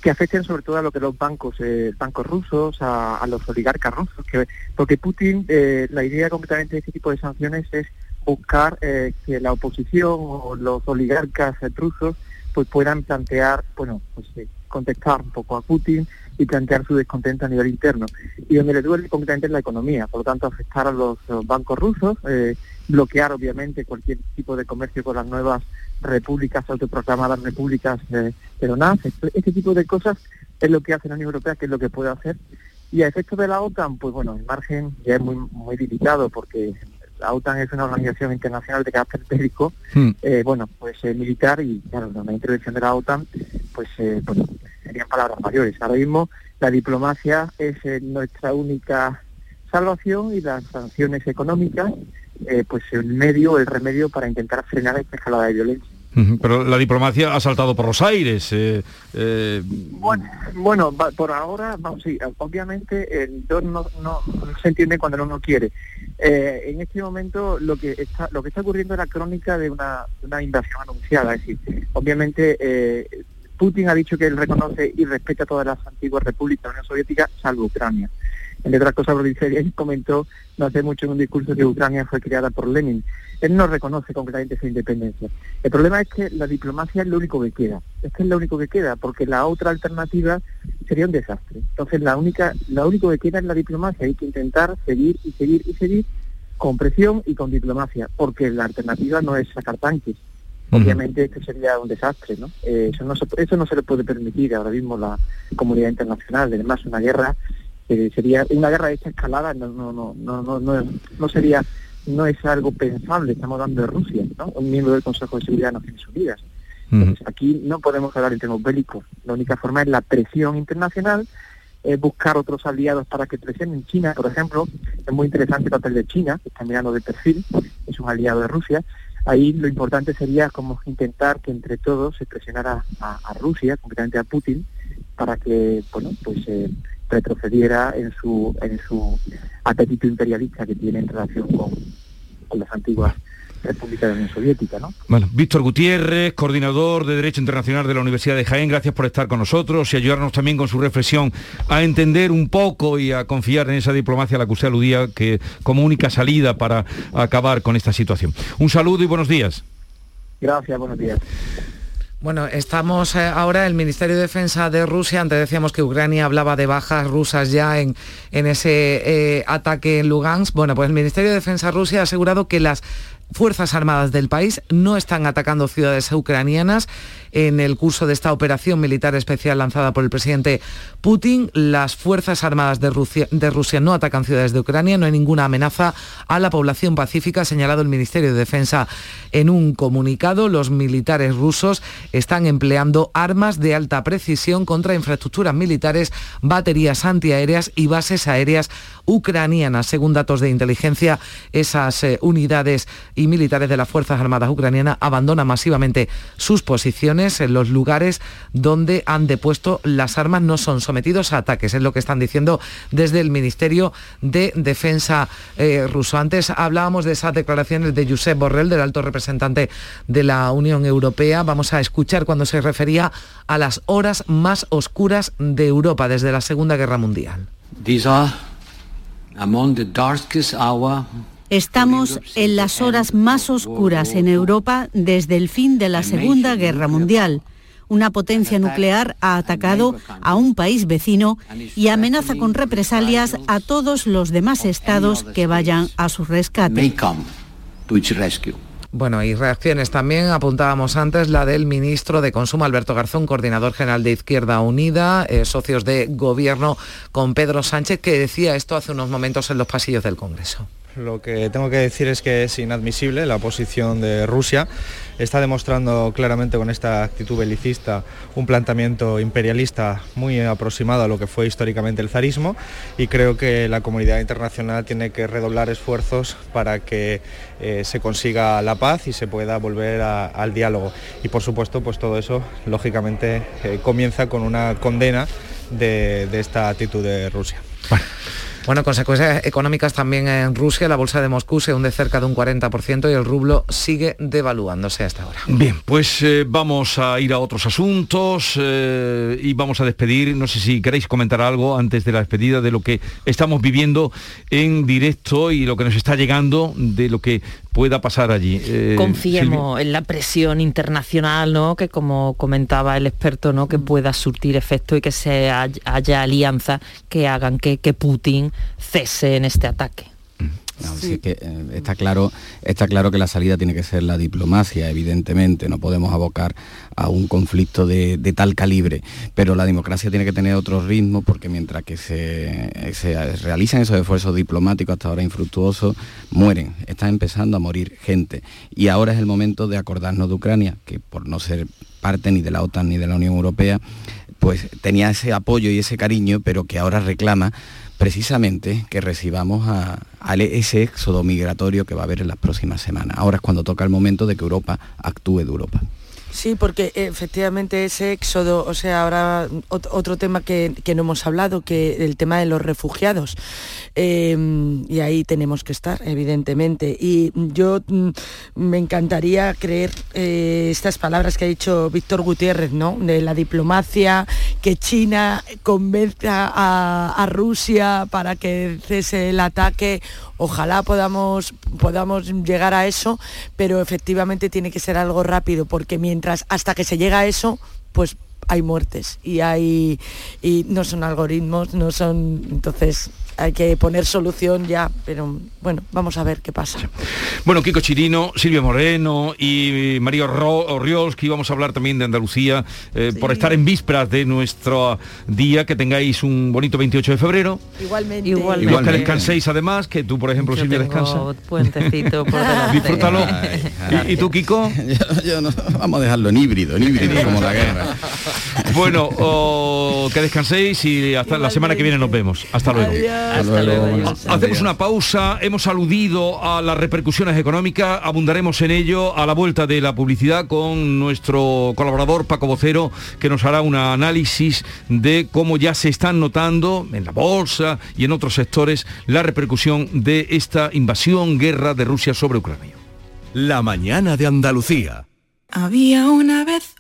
que afecten sobre todo a lo que los bancos, eh, bancos rusos, a, los oligarcas rusos, que, porque Putin, eh, la idea completamente de este tipo de sanciones es buscar eh, que la oposición o los oligarcas rusos pues puedan plantear, bueno, pues contestar un poco a Putin y plantear su descontento a nivel interno. Y donde le duele completamente es la economía, por lo tanto afectar a los, bancos rusos, bloquear obviamente cualquier tipo de comercio con las nuevas repúblicas, autoproclamadas repúblicas eh, peronas, este, este tipo de cosas es lo que hace la Unión Europea, que es lo que puede hacer. Y a efectos de la OTAN, pues bueno, el margen ya es muy, muy limitado porque la OTAN es una organización internacional de carácter bélico, hmm. eh, bueno, pues eh, militar y claro, una intervención de la OTAN, pues eh, serían palabras mayores. Ahora mismo la diplomacia es nuestra única salvación y las sanciones económicas pues el medio, el remedio para intentar frenar esta escalada de violencia. Pero la diplomacia ha saltado por los aires. Eh, eh. Bueno, por ahora, vamos, sí, obviamente el no, no, se entiende cuando uno quiere. en este momento lo que está lo que está ocurriendo es la crónica de una, una invasión anunciada. Es decir, obviamente Putin ha dicho que él reconoce y respeta todas las antiguas repúblicas de la Unión Soviética, salvo Ucrania entre otras cosas, él comentó no hace mucho en un discurso que Ucrania fue creada por Lenin. Él no reconoce concretamente esa independencia. El problema es que la diplomacia es lo único que queda. Es que es lo único que queda, porque la otra alternativa sería un desastre. Entonces, la única, lo único que queda es la diplomacia. Hay que intentar seguir y seguir y seguir con presión y con diplomacia, porque la alternativa no es sacar tanques. Obviamente esto sería un desastre, ¿no? Eh, eso, no se, eso no se le puede permitir ahora mismo la comunidad internacional. Además, una guerra sería una guerra de esta escalada no no no no no no, no sería no es algo pensable. Estamos hablando de Rusia ¿no? un miembro del Consejo de Seguridad de Naciones Unidas. Aquí no podemos hablar en términos bélicos la única forma es la presión internacional es buscar otros aliados para que presionen China por ejemplo es muy interesante el papel de China que está mirando de perfil es un aliado de Rusia. Ahí lo importante sería como intentar que entre todos se presionara a, a Rusia concretamente a Putin para que bueno pues eh, retrocediera en su, en su apetito imperialista que tiene en relación con, con las antiguas República de la Unión Soviética. ¿no? Bueno, Víctor Gutiérrez, coordinador de Derecho Internacional de la Universidad de Jaén, gracias por estar con nosotros y ayudarnos también con su reflexión a entender un poco y a confiar en esa diplomacia a la que usted aludía que como única salida para acabar con esta situación. Un saludo y buenos días. Gracias, buenos días. Bueno, estamos eh, ahora, el Ministerio de Defensa de Rusia, antes decíamos que Ucrania hablaba de bajas rusas ya en, en ese eh, ataque en Lugansk. Bueno, pues el Ministerio de Defensa de Rusia ha asegurado que las Fuerzas Armadas del país no están atacando ciudades ucranianas. En el curso de esta operación militar especial lanzada por el presidente Putin, las Fuerzas Armadas de Rusia, no atacan ciudades de Ucrania, no hay ninguna amenaza a la población pacífica, ha señalado el Ministerio de Defensa en un comunicado. Los militares rusos están empleando armas de alta precisión contra infraestructuras militares, baterías antiaéreas y bases aéreas ucranianas. Según datos de inteligencia, esas eh, unidades y militares de las Fuerzas Armadas ucranianas abandonan masivamente sus posiciones en los lugares donde han depuesto las armas, no son sometidos a ataques, es lo que están diciendo desde el Ministerio de Defensa eh, ruso. Antes hablábamos de esas declaraciones de Josep Borrell, del alto representante de la Unión Europea. Vamos a escuchar cuando se refería a las horas más oscuras de Europa desde la Segunda Guerra Mundial. Estamos en las horas más oscuras en Europa desde el fin de la Segunda Guerra Mundial. Una potencia nuclear ha atacado a un país vecino y amenaza con represalias a todos los demás estados que vayan a su rescate. Bueno, y reacciones también, apuntábamos antes la del ministro de Consumo, Alberto Garzón, coordinador general de Izquierda Unida, eh, socios de gobierno con Pedro Sánchez, que decía esto hace unos momentos en los pasillos del Congreso. Lo que tengo que decir es que es inadmisible la posición de Rusia. Está demostrando claramente con esta actitud belicista un planteamiento imperialista muy aproximado a lo que fue históricamente el zarismo y creo que la comunidad internacional tiene que redoblar esfuerzos para que eh, se consiga la paz y se pueda volver al diálogo. Y por supuesto, pues todo eso lógicamente eh, comienza con una condena de, esta actitud de Rusia. Consecuencias económicas también en Rusia. La bolsa de Moscú se hunde cerca de un 40% y el rublo sigue devaluándose hasta ahora. Bien, pues eh, vamos a ir a otros asuntos eh, y vamos a despedir. No sé si queréis comentar algo antes de la despedida de lo que estamos viviendo en directo y lo que nos está llegando de lo que pueda pasar allí. Eh, Confiemos en la presión internacional, ¿no? Que como comentaba el experto, ¿no? Que pueda surtir efecto y que se haya, alianzas que hagan que, que Putin cese en este ataque. que, eh, está, claro, está claro que la salida tiene que ser la diplomacia, evidentemente, no podemos abocar a un conflicto de, tal calibre, pero la democracia tiene que tener otro ritmo porque mientras que se, se realizan esos esfuerzos diplomáticos hasta ahora infructuosos, mueren, está empezando a morir gente. Y ahora es el momento de acordarnos de Ucrania, que por no ser parte ni de la OTAN ni de la Unión Europea, pues tenía ese apoyo y ese cariño, pero que ahora reclama precisamente que recibamos a, ese éxodo migratorio que va a haber en las próximas semanas. Ahora es cuando toca el momento de que Europa actúe de Europa. Sí, porque efectivamente ese éxodo, o sea, ahora otro tema que, no hemos hablado, que el tema de los refugiados. Em, y ahí tenemos que estar, evidentemente. Y yo mm, me encantaría creer eh, estas palabras que ha dicho Víctor Gutiérrez, ¿no? De la diplomacia, que China convenza a Rusia para que cese el ataque Ojalá podamos, podamos llegar a eso, pero efectivamente tiene que ser algo rápido, porque mientras, hasta que se llega a eso, pues hay muertes y hay y no son algoritmos, no son entonces hay que poner solución ya, pero bueno, vamos a ver qué pasa. Bueno, Kiko Chirino, Silvia Moreno y María Orriols, que íbamos a hablar también de Andalucía, eh, por estar en vísperas de nuestro día, que tengáis un bonito 28 de febrero. Igualmente. Igual que descanséis además, que tú, por ejemplo, Silvia, descansa. puentecito por [LAUGHS] Disfrútalo. ¿Y, tú, Kiko? [LAUGHS] vamos a dejarlo en híbrido, en híbrido, como la guerra. Bueno, oh, que descanséis y hasta la semana que viene nos vemos. Hasta luego. Hasta luego. Hacemos una pausa, hemos aludido a las repercusiones económicas, abundaremos en ello a la vuelta de la publicidad con nuestro colaborador Paco Vocero, que nos hará un análisis de cómo ya se están notando en la bolsa y en otros sectores la repercusión de esta invasión, guerra de Rusia sobre Ucrania. La mañana de Andalucía. Había una vez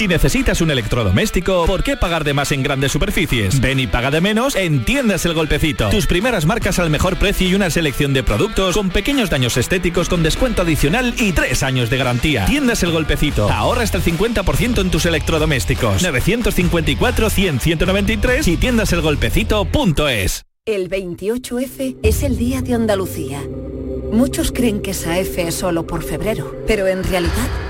Si necesitas un electrodoméstico, ¿por qué pagar de más en grandes superficies? Ven y paga de menos en Tiendas El Golpecito. Tus primeras marcas al mejor precio y una selección de productos con pequeños daños estéticos con descuento adicional y tres años de garantía. Tiendas El Golpecito. Ahorra hasta el 50% en tus electrodomésticos. 954-100-193 y tiendaselgolpecito.es. El 28F es el Día de Andalucía. Muchos creen que esa F es solo por febrero, pero en realidad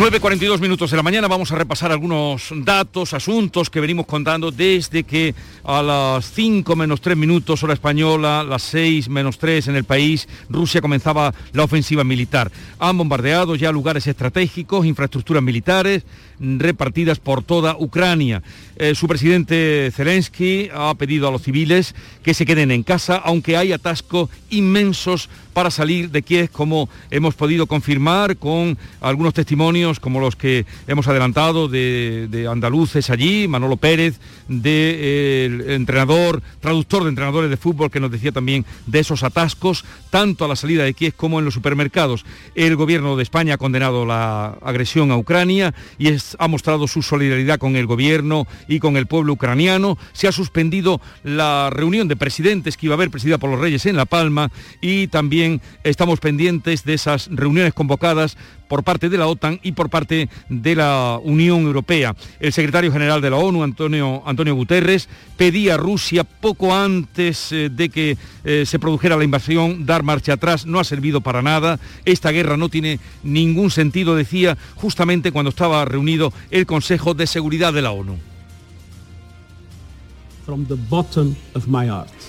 ...9.42 minutos de la mañana vamos a repasar algunos datos, asuntos que venimos contando desde que a las 5 menos 3 minutos hora española, las 6 menos 3 en el país, Rusia comenzaba la ofensiva militar. Han bombardeado ya lugares estratégicos, infraestructuras militares repartidas por toda Ucrania. Eh, su presidente Zelensky ha pedido a los civiles que se queden en casa, aunque hay atascos inmensos para salir de Kiev, como hemos podido confirmar con algunos testimonios como los que hemos adelantado de, andaluces allí, Manolo Pérez, del de, entrenador, traductor de entrenadores de fútbol que nos decía también de esos atascos, tanto a la salida de Kiev como en los supermercados. El gobierno de España ha condenado la agresión a Ucrania y ha mostrado su solidaridad con el gobierno y con el pueblo ucraniano. Se ha suspendido la reunión de presidentes que iba a haber presidida por los Reyes en La Palma y también estamos pendientes de esas reuniones convocadas por parte de la OTAN y por parte de la Unión Europea. El secretario general de la ONU, Antonio, Antonio Guterres, pedía a Rusia poco antes eh, de que eh, se produjera la invasión dar marcha atrás. No ha servido para nada. Esta guerra no tiene ningún sentido, decía justamente cuando estaba reunido el Consejo de Seguridad de la ONU.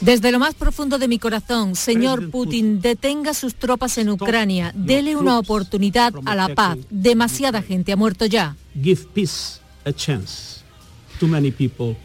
Desde lo más profundo de mi corazón, señor Putin, detenga sus tropas en Ucrania, dele una oportunidad a la paz. Demasiada gente ha muerto ya. Give peace a chance. Too many people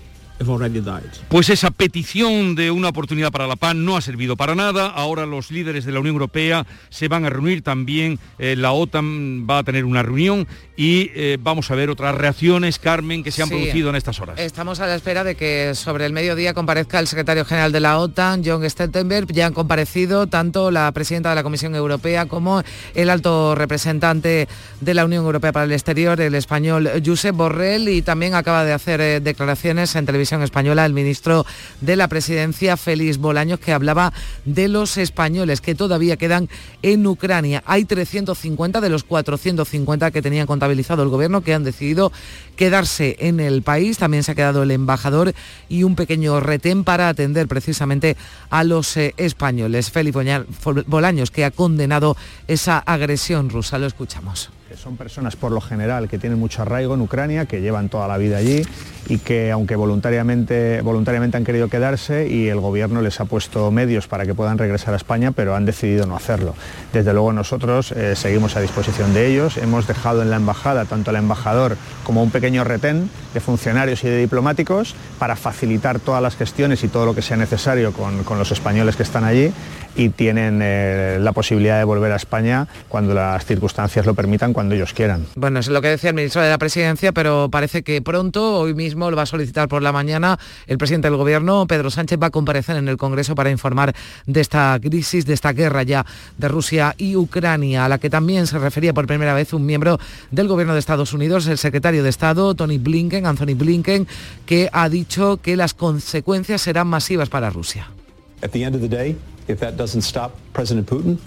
pues esa petición de una oportunidad para la paz no ha servido para nada. Ahora los líderes de la Unión Europea se van a reunir también. Eh, la OTAN va a tener una reunión y eh, vamos a ver otras reacciones, Carmen, que se han producido en estas horas. Estamos a la espera de que sobre el mediodía comparezca el secretario general de la OTAN, John Stoltenberg. Ya han comparecido tanto la presidenta de la Comisión Europea como el alto representante de la Unión Europea para el Exterior, el español Josep Borrell, y también acaba de hacer eh, declaraciones en televisión española el ministro de la Presidencia, Félix Bolaños, que hablaba de los españoles que todavía quedan en Ucrania. Hay 350 de los 450 que tenían contabilizado el gobierno que han decidido quedarse en el país. También se ha quedado el embajador y un pequeño retén para atender precisamente a los eh, españoles. Félix Bolaños, que ha condenado esa agresión rusa. Lo escuchamos. Son personas por lo general que tienen mucho arraigo en Ucrania, que llevan toda la vida allí y que aunque voluntariamente, voluntariamente han querido quedarse y el gobierno les ha puesto medios para que puedan regresar a España, pero han decidido no hacerlo. Desde luego nosotros eh, seguimos a disposición de ellos, hemos dejado en la embajada tanto al embajador como un pequeño retén de funcionarios y de diplomáticos para facilitar todas las gestiones y todo lo que sea necesario con, con los españoles que están allí y tienen eh, la posibilidad de volver a España cuando las circunstancias lo permitan, cuando ellos quieran. Bueno, es lo que decía el ministro de la Presidencia, pero parece que pronto, hoy mismo, lo va a solicitar por la mañana el presidente del Gobierno, Pedro Sánchez, va a comparecer en el Congreso para informar de esta crisis, de esta guerra ya de Rusia y Ucrania, a la que también se refería por primera vez un miembro del Gobierno de Estados Unidos, el secretario de Estado, Tony Blinken, Anthony Blinken, que ha dicho que las consecuencias serán masivas para Rusia. if that doesn't stop President Putin,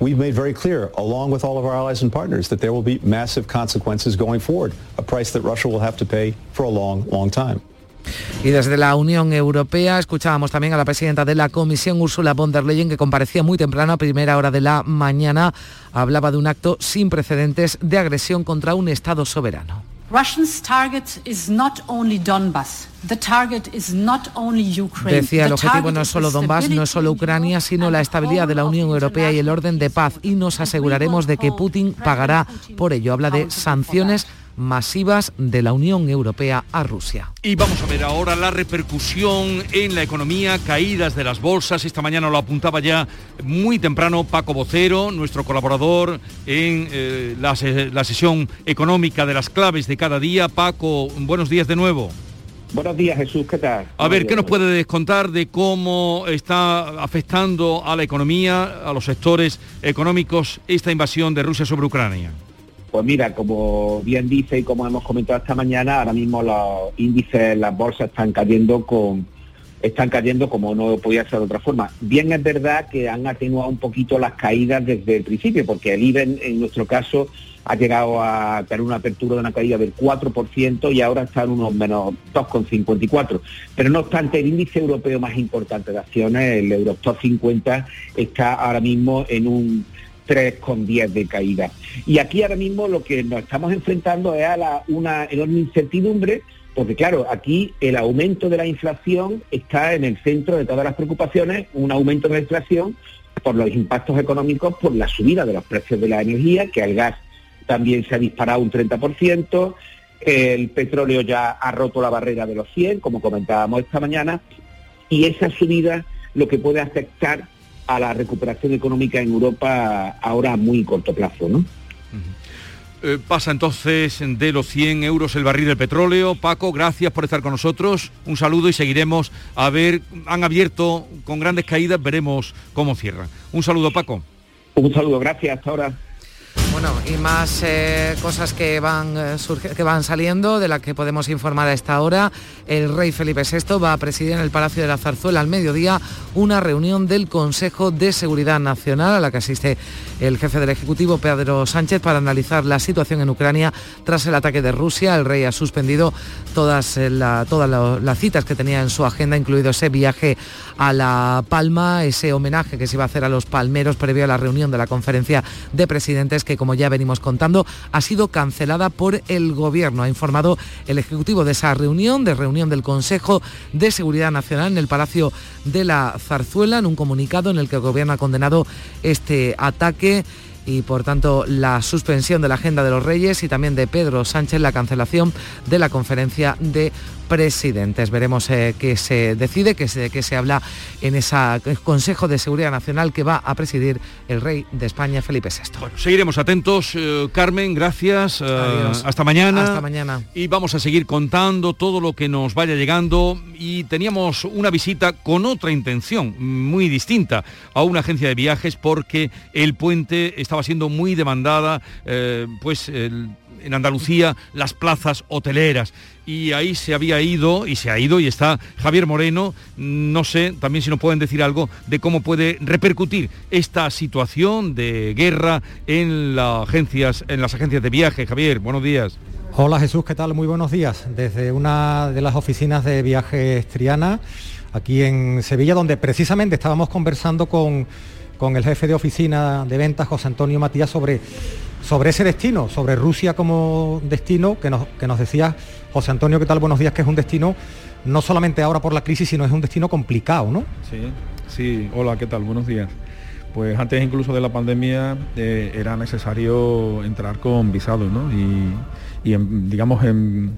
we've made very clear, along with all of our allies and partners, that there will be massive consequences going forward, a price that Russia will have to pay for a long, long time. Y desde la Unión Europea escuchábamos también a la presidenta de la Comisión, Ursula von der Leyen, que comparecía muy temprano, a primera hora de la mañana. Hablaba de un acto sin precedentes de agresión contra un Estado soberano. Decía, el objetivo no es solo Donbass, no es solo Ucrania, sino la estabilidad de la Unión Europea y el orden de paz. Y nos aseguraremos de que Putin pagará por ello. Habla de sanciones masivas de la Unión Europea a Rusia. Y vamos a ver ahora la repercusión en la economía, caídas de las bolsas. Esta mañana lo apuntaba ya muy temprano Paco Vocero, nuestro colaborador en eh, la, la sesión económica de las claves de cada día. Paco, buenos días de nuevo. Buenos días, Jesús, ¿qué tal? A ver, ¿qué nos puede descontar de cómo está afectando a la economía, a los sectores económicos, esta invasión de Rusia sobre Ucrania? Pues mira, como bien dice y como hemos comentado esta mañana, ahora mismo los índices, las bolsas están cayendo con están cayendo como no podía ser de otra forma. Bien es verdad que han atenuado un poquito las caídas desde el principio, porque el IBEN en nuestro caso ha llegado a tener una apertura de una caída del 4% y ahora está en unos menos 2,54. Pero no obstante, el índice europeo más importante de acciones, el Eurostock 50, está ahora mismo en un 3,10 de caída. Y aquí ahora mismo lo que nos estamos enfrentando es a una enorme incertidumbre, porque claro, aquí el aumento de la inflación está en el centro de todas las preocupaciones, un aumento de la inflación por los impactos económicos, por la subida de los precios de la energía, que el gas también se ha disparado un 30%, el petróleo ya ha roto la barrera de los 100, como comentábamos esta mañana, y esa subida lo que puede afectar a la recuperación económica en Europa ahora a muy corto plazo, ¿no? Eh, pasa entonces de los 100 euros el barril del petróleo. Paco, gracias por estar con nosotros. Un saludo y seguiremos a ver, han abierto con grandes caídas, veremos cómo cierran. Un saludo, Paco. Un saludo, gracias, hasta ahora. Bueno, y más eh, cosas que van, eh, surge- que van saliendo, de las que podemos informar a esta hora. El rey Felipe VI va a presidir en el Palacio de la Zarzuela al mediodía una reunión del Consejo de Seguridad Nacional a la que asiste el jefe del Ejecutivo, Pedro Sánchez, para analizar la situación en Ucrania tras el ataque de Rusia. El rey ha suspendido todas, eh, las citas que tenía en su agenda, incluido ese viaje a La Palma, ese homenaje que se iba a hacer a los palmeros previo a la reunión de la conferencia de presidentes que, como ya venimos contando, ha sido cancelada por el Gobierno. Ha informado el Ejecutivo de esa reunión, de reunión del Consejo de Seguridad Nacional en el Palacio de la Zarzuela, en un comunicado en el que el Gobierno ha condenado este ataque y por tanto la suspensión de la agenda de los Reyes y también de Pedro Sánchez la cancelación de la conferencia de presidentes. Veremos eh, qué se decide, qué se, qué se habla en ese Consejo de Seguridad Nacional que va a presidir el rey de España, Felipe VI. Seguiremos atentos. eh, Carmen, gracias. eh, hasta mañana. Hasta mañana. Y vamos a seguir contando todo lo que nos vaya llegando. Y teníamos una visita con otra intención, muy distinta, a una agencia de viajes porque el puente estaba siendo muy demandada, eh, pues en Andalucía, las plazas hoteleras. Y ahí se había ido y se ha ido y está Javier Moreno. No sé también si nos pueden decir algo de cómo puede repercutir esta situación de guerra en, las agencias, en las agencias de viaje. Javier, buenos días. Hola Jesús, ¿qué tal? Muy buenos días. Desde una de las oficinas de viajes Triana, aquí en Sevilla, donde precisamente estábamos conversando con, con el jefe de oficina de ventas, José Antonio Matías, sobre, sobre ese destino, sobre Rusia como destino, que nos, que nos decía José Antonio, ¿qué tal? Buenos días, que es un destino no solamente ahora por la crisis, sino es un destino complicado, ¿no? Sí, sí, hola, ¿qué tal? Buenos días. Pues antes incluso de la pandemia eh, era necesario entrar con visado, ¿no? Y, digamos en,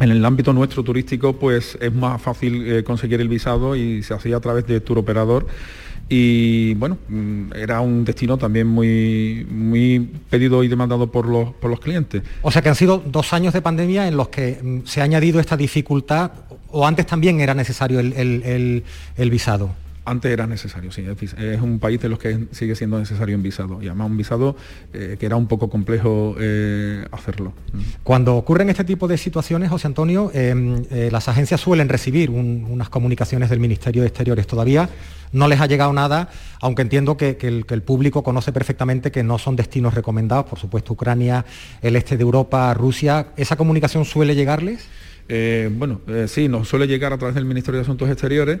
en el ámbito nuestro turístico pues es más fácil eh, conseguir el visado y se hacía a través de tour operador y bueno, mm, era un destino también muy, muy pedido y demandado por los, por los clientes. O sea que han sido dos años de pandemia en los que mm, se ha añadido esta dificultad, o antes también era necesario el, el- el- el visado. Antes era necesario, sí. Es un país de los que sigue siendo necesario un visado. Y además un visado eh, que era un poco complejo eh, hacerlo. Cuando ocurren este tipo de situaciones, José Antonio, eh, eh, las agencias suelen recibir un- unas comunicaciones del Ministerio de Exteriores. Todavía no les ha llegado nada, aunque entiendo que, que el, que el público conoce perfectamente que no son destinos recomendados, por supuesto Ucrania, el este de Europa, Rusia. ¿Esa comunicación suele llegarles? Eh, bueno, eh, sí, nos suele llegar a través del Ministerio de Asuntos Exteriores,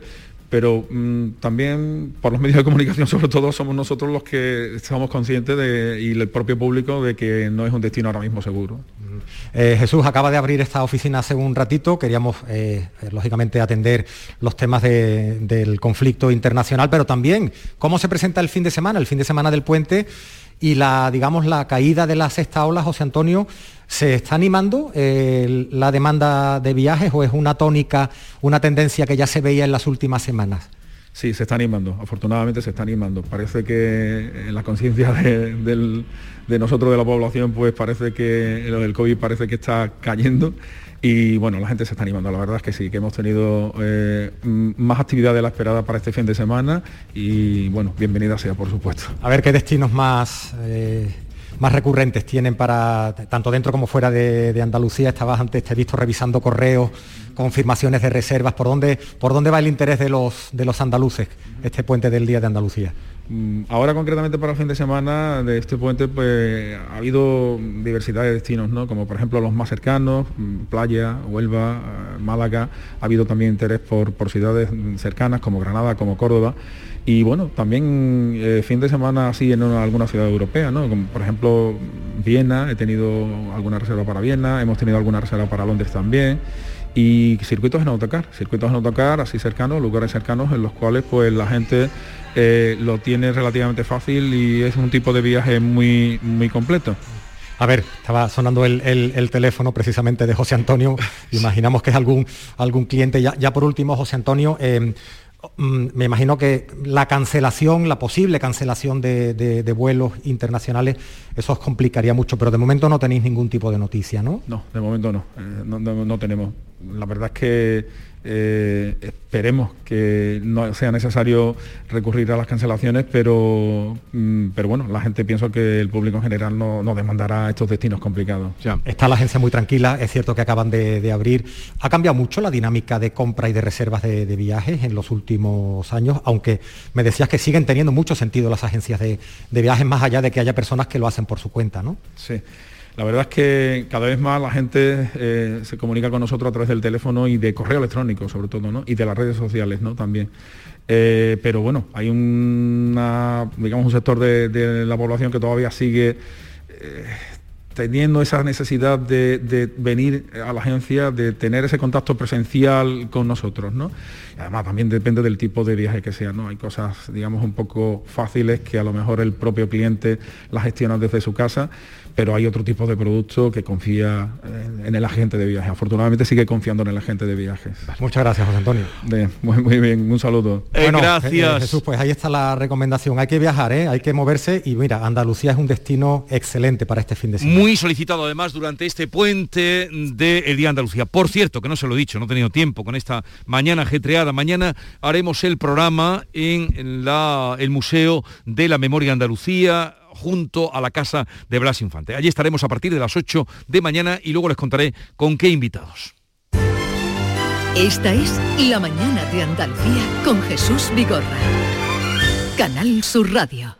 pero mm, también por los medios de comunicación, [LAUGHS] sobre todo, somos nosotros los que estamos conscientes y el propio público de que no es un destino ahora mismo seguro. Eh, Jesús acaba de abrir esta oficina hace un ratito. Queríamos, eh, eh, lógicamente, atender los temas de- del conflicto internacional, pero también cómo se presenta el fin de semana, el fin de semana del puente y la, digamos, la caída de la sexta ola, José Antonio. ¿Se está animando eh, la demanda de viajes o es una tónica, una tendencia que ya se veía en las últimas semanas? Sí, se está animando, afortunadamente se está animando. Parece que en la conciencia de, de nosotros, de la población, pues parece que lo del COVID parece que está cayendo y bueno, la gente se está animando. La verdad es que sí, que hemos tenido eh, más actividad de la esperada para este fin de semana y bueno, bienvenida sea, por supuesto. A ver qué destinos más, eh, más recurrentes tienen para, tanto dentro como fuera de, de Andalucía. Estabas antes, te he visto revisando correos, confirmaciones de reservas. ¿Por dónde, por dónde va el interés de los, de los andaluces este puente del Día de Andalucía? Mm, Ahora concretamente para el fin de semana de este puente pues ha habido diversidad de destinos, ¿no? Como por ejemplo los más cercanos, mm, Playa, Huelva, eh, Málaga, ha habido también interés por, por ciudades mm, cercanas como Granada, como Córdoba. Y bueno, también eh, fin de semana así en una- alguna ciudad europea, ¿no? Como por ejemplo Viena, he tenido alguna reserva para Viena, hemos tenido alguna reserva para Londres también. Y circuitos en autocar, circuitos en autocar así cercanos, lugares cercanos en los cuales pues la gente eh, lo tiene relativamente fácil y es un tipo de viaje muy, muy completo. A ver, estaba sonando el, el- el teléfono precisamente de José Antonio. [LAUGHS] Imaginamos que es algún, algún cliente. Ya, ya por último, José Antonio, eh, me imagino que la cancelación, la posible cancelación de vuelos internacionales, eso os complicaría mucho, pero de momento no tenéis ningún tipo de noticia, ¿no? No, de momento no, eh, no, no- no tenemos. la verdad es que eh, esperemos que no sea necesario recurrir a las cancelaciones, pero, mm, pero bueno, la gente piensa que el público en general no, no demandará estos destinos complicados. Está la agencia muy tranquila, es cierto que acaban de, abrir. ¿Ha cambiado mucho la dinámica de compra y de reservas de, viajes en los últimos años? Aunque me decías que siguen teniendo mucho sentido las agencias de, de viajes, más allá de que haya personas que lo hacen por su cuenta, ¿no? Sí. La verdad es que cada vez más la gente eh, se comunica con nosotros a través del teléfono y de correo electrónico, sobre todo, ¿no? Y de las redes sociales, ¿no? También. Eh, pero bueno, hay digamos, un sector de, la población que todavía sigue eh, teniendo esa necesidad de, venir a la agencia, de tener ese contacto presencial con nosotros, ¿no? Y además también depende del tipo de viaje que sea, ¿no? Hay cosas, digamos, un poco fáciles que a lo mejor el propio cliente las gestiona desde su casa pero hay otro tipo de producto que confía en, el agente de viajes. Afortunadamente sigue confiando en el agente de viajes. Muchas gracias, José Antonio. muy, bien, un saludo. Eh, gracias. Eh, Jesús, pues ahí está la recomendación. Hay que viajar, ¿eh? hay que moverse y mira, Andalucía es un destino excelente para este fin de semana. Muy solicitado además durante este puente del Día Andalucía. Por cierto, que no se lo he dicho, no he tenido tiempo con esta mañana ajetreada. Mañana haremos el programa en el Museo de la Memoria Andalucía junto a la casa de Blas Infante. Allí estaremos a partir de las 8 de mañana y luego les contaré con qué invitados. Esta es La Mañana de Andalucía con Jesús Vigorra. Canal Sur Radio.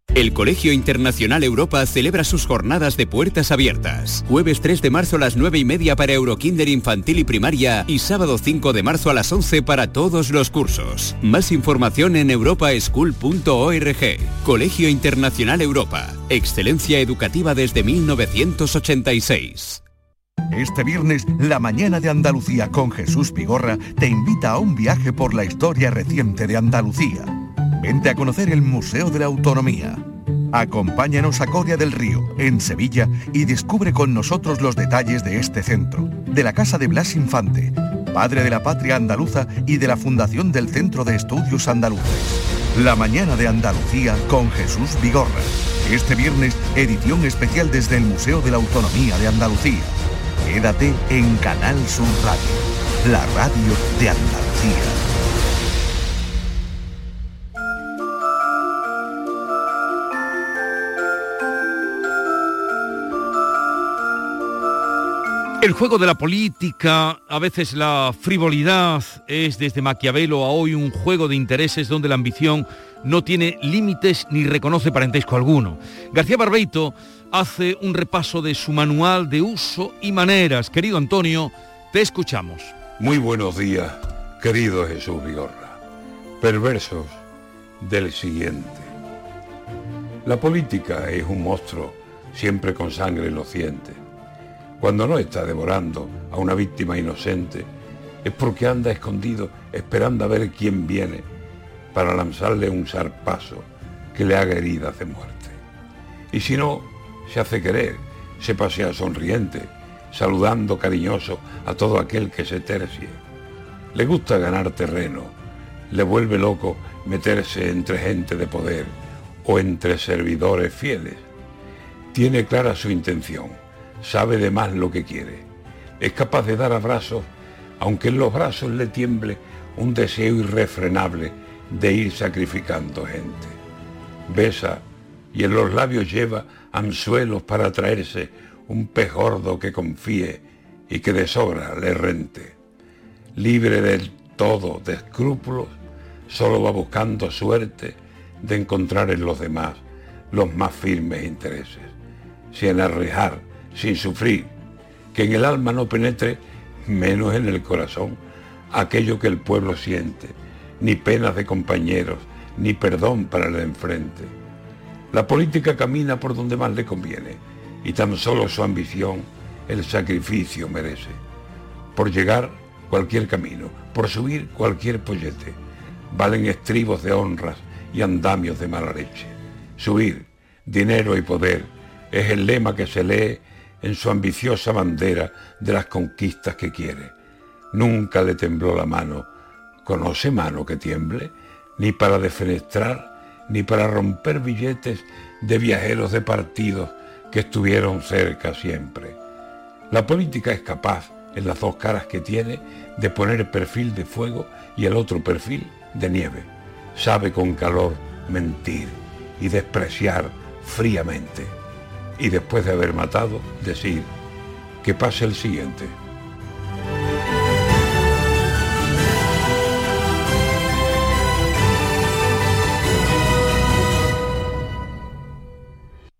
El Colegio Internacional Europa celebra sus jornadas de puertas abiertas. Jueves 3 de marzo a las 9 y media para Eurokinder infantil y primaria y sábado 5 de marzo a las 11 para todos los cursos. Más información en europaschool.org. Colegio Internacional Europa. Excelencia educativa desde 1986. Este viernes, la mañana de Andalucía con Jesús Pigorra te invita a un viaje por la historia reciente de Andalucía Vente a conocer el Museo de la Autonomía. Acompáñanos a Coria del Río, en Sevilla, y descubre con nosotros los detalles de este centro, de la Casa de Blas Infante, padre de la patria andaluza y de la fundación del Centro de Estudios Andaluces. La mañana de Andalucía con Jesús Vigorra. Este viernes, edición especial desde el Museo de la Autonomía de Andalucía. Quédate en Canal Sur Radio, la radio de Andalucía. El juego de la política, a veces la frivolidad, es desde Maquiavelo a hoy un juego de intereses donde la ambición no tiene límites ni reconoce parentesco alguno. García Barbeito hace un repaso de su manual de uso y maneras. Querido Antonio, te escuchamos. Muy buenos días, querido Jesús Vigorra. Perversos del siguiente. La política es un monstruo, siempre con sangre en los dientes cuando no está devorando a una víctima inocente, es porque anda escondido esperando a ver quién viene para lanzarle un zarpazo que le haga heridas de muerte. Y si no, se hace querer, se pasea sonriente, saludando cariñoso a todo aquel que se tercie. Le gusta ganar terreno, le vuelve loco meterse entre gente de poder o entre servidores fieles. Tiene clara su intención sabe de más lo que quiere. Es capaz de dar abrazos, aunque en los brazos le tiemble un deseo irrefrenable de ir sacrificando gente. Besa y en los labios lleva anzuelos para traerse un pez gordo que confíe y que de sobra le rente. Libre del todo de escrúpulos, solo va buscando suerte de encontrar en los demás los más firmes intereses, sin arriesgar, sin sufrir, que en el alma no penetre, menos en el corazón, aquello que el pueblo siente, ni penas de compañeros, ni perdón para el enfrente. La política camina por donde más le conviene y tan solo su ambición el sacrificio merece. Por llegar cualquier camino, por subir cualquier pollete, valen estribos de honras y andamios de mala leche. Subir, dinero y poder es el lema que se lee en su ambiciosa bandera de las conquistas que quiere. Nunca le tembló la mano. ¿Conoce mano que tiemble? Ni para defenestrar, ni para romper billetes de viajeros de partidos que estuvieron cerca siempre. La política es capaz, en las dos caras que tiene, de poner perfil de fuego y el otro perfil de nieve. Sabe con calor mentir y despreciar fríamente. Y después de haber matado, decir, que pase el siguiente.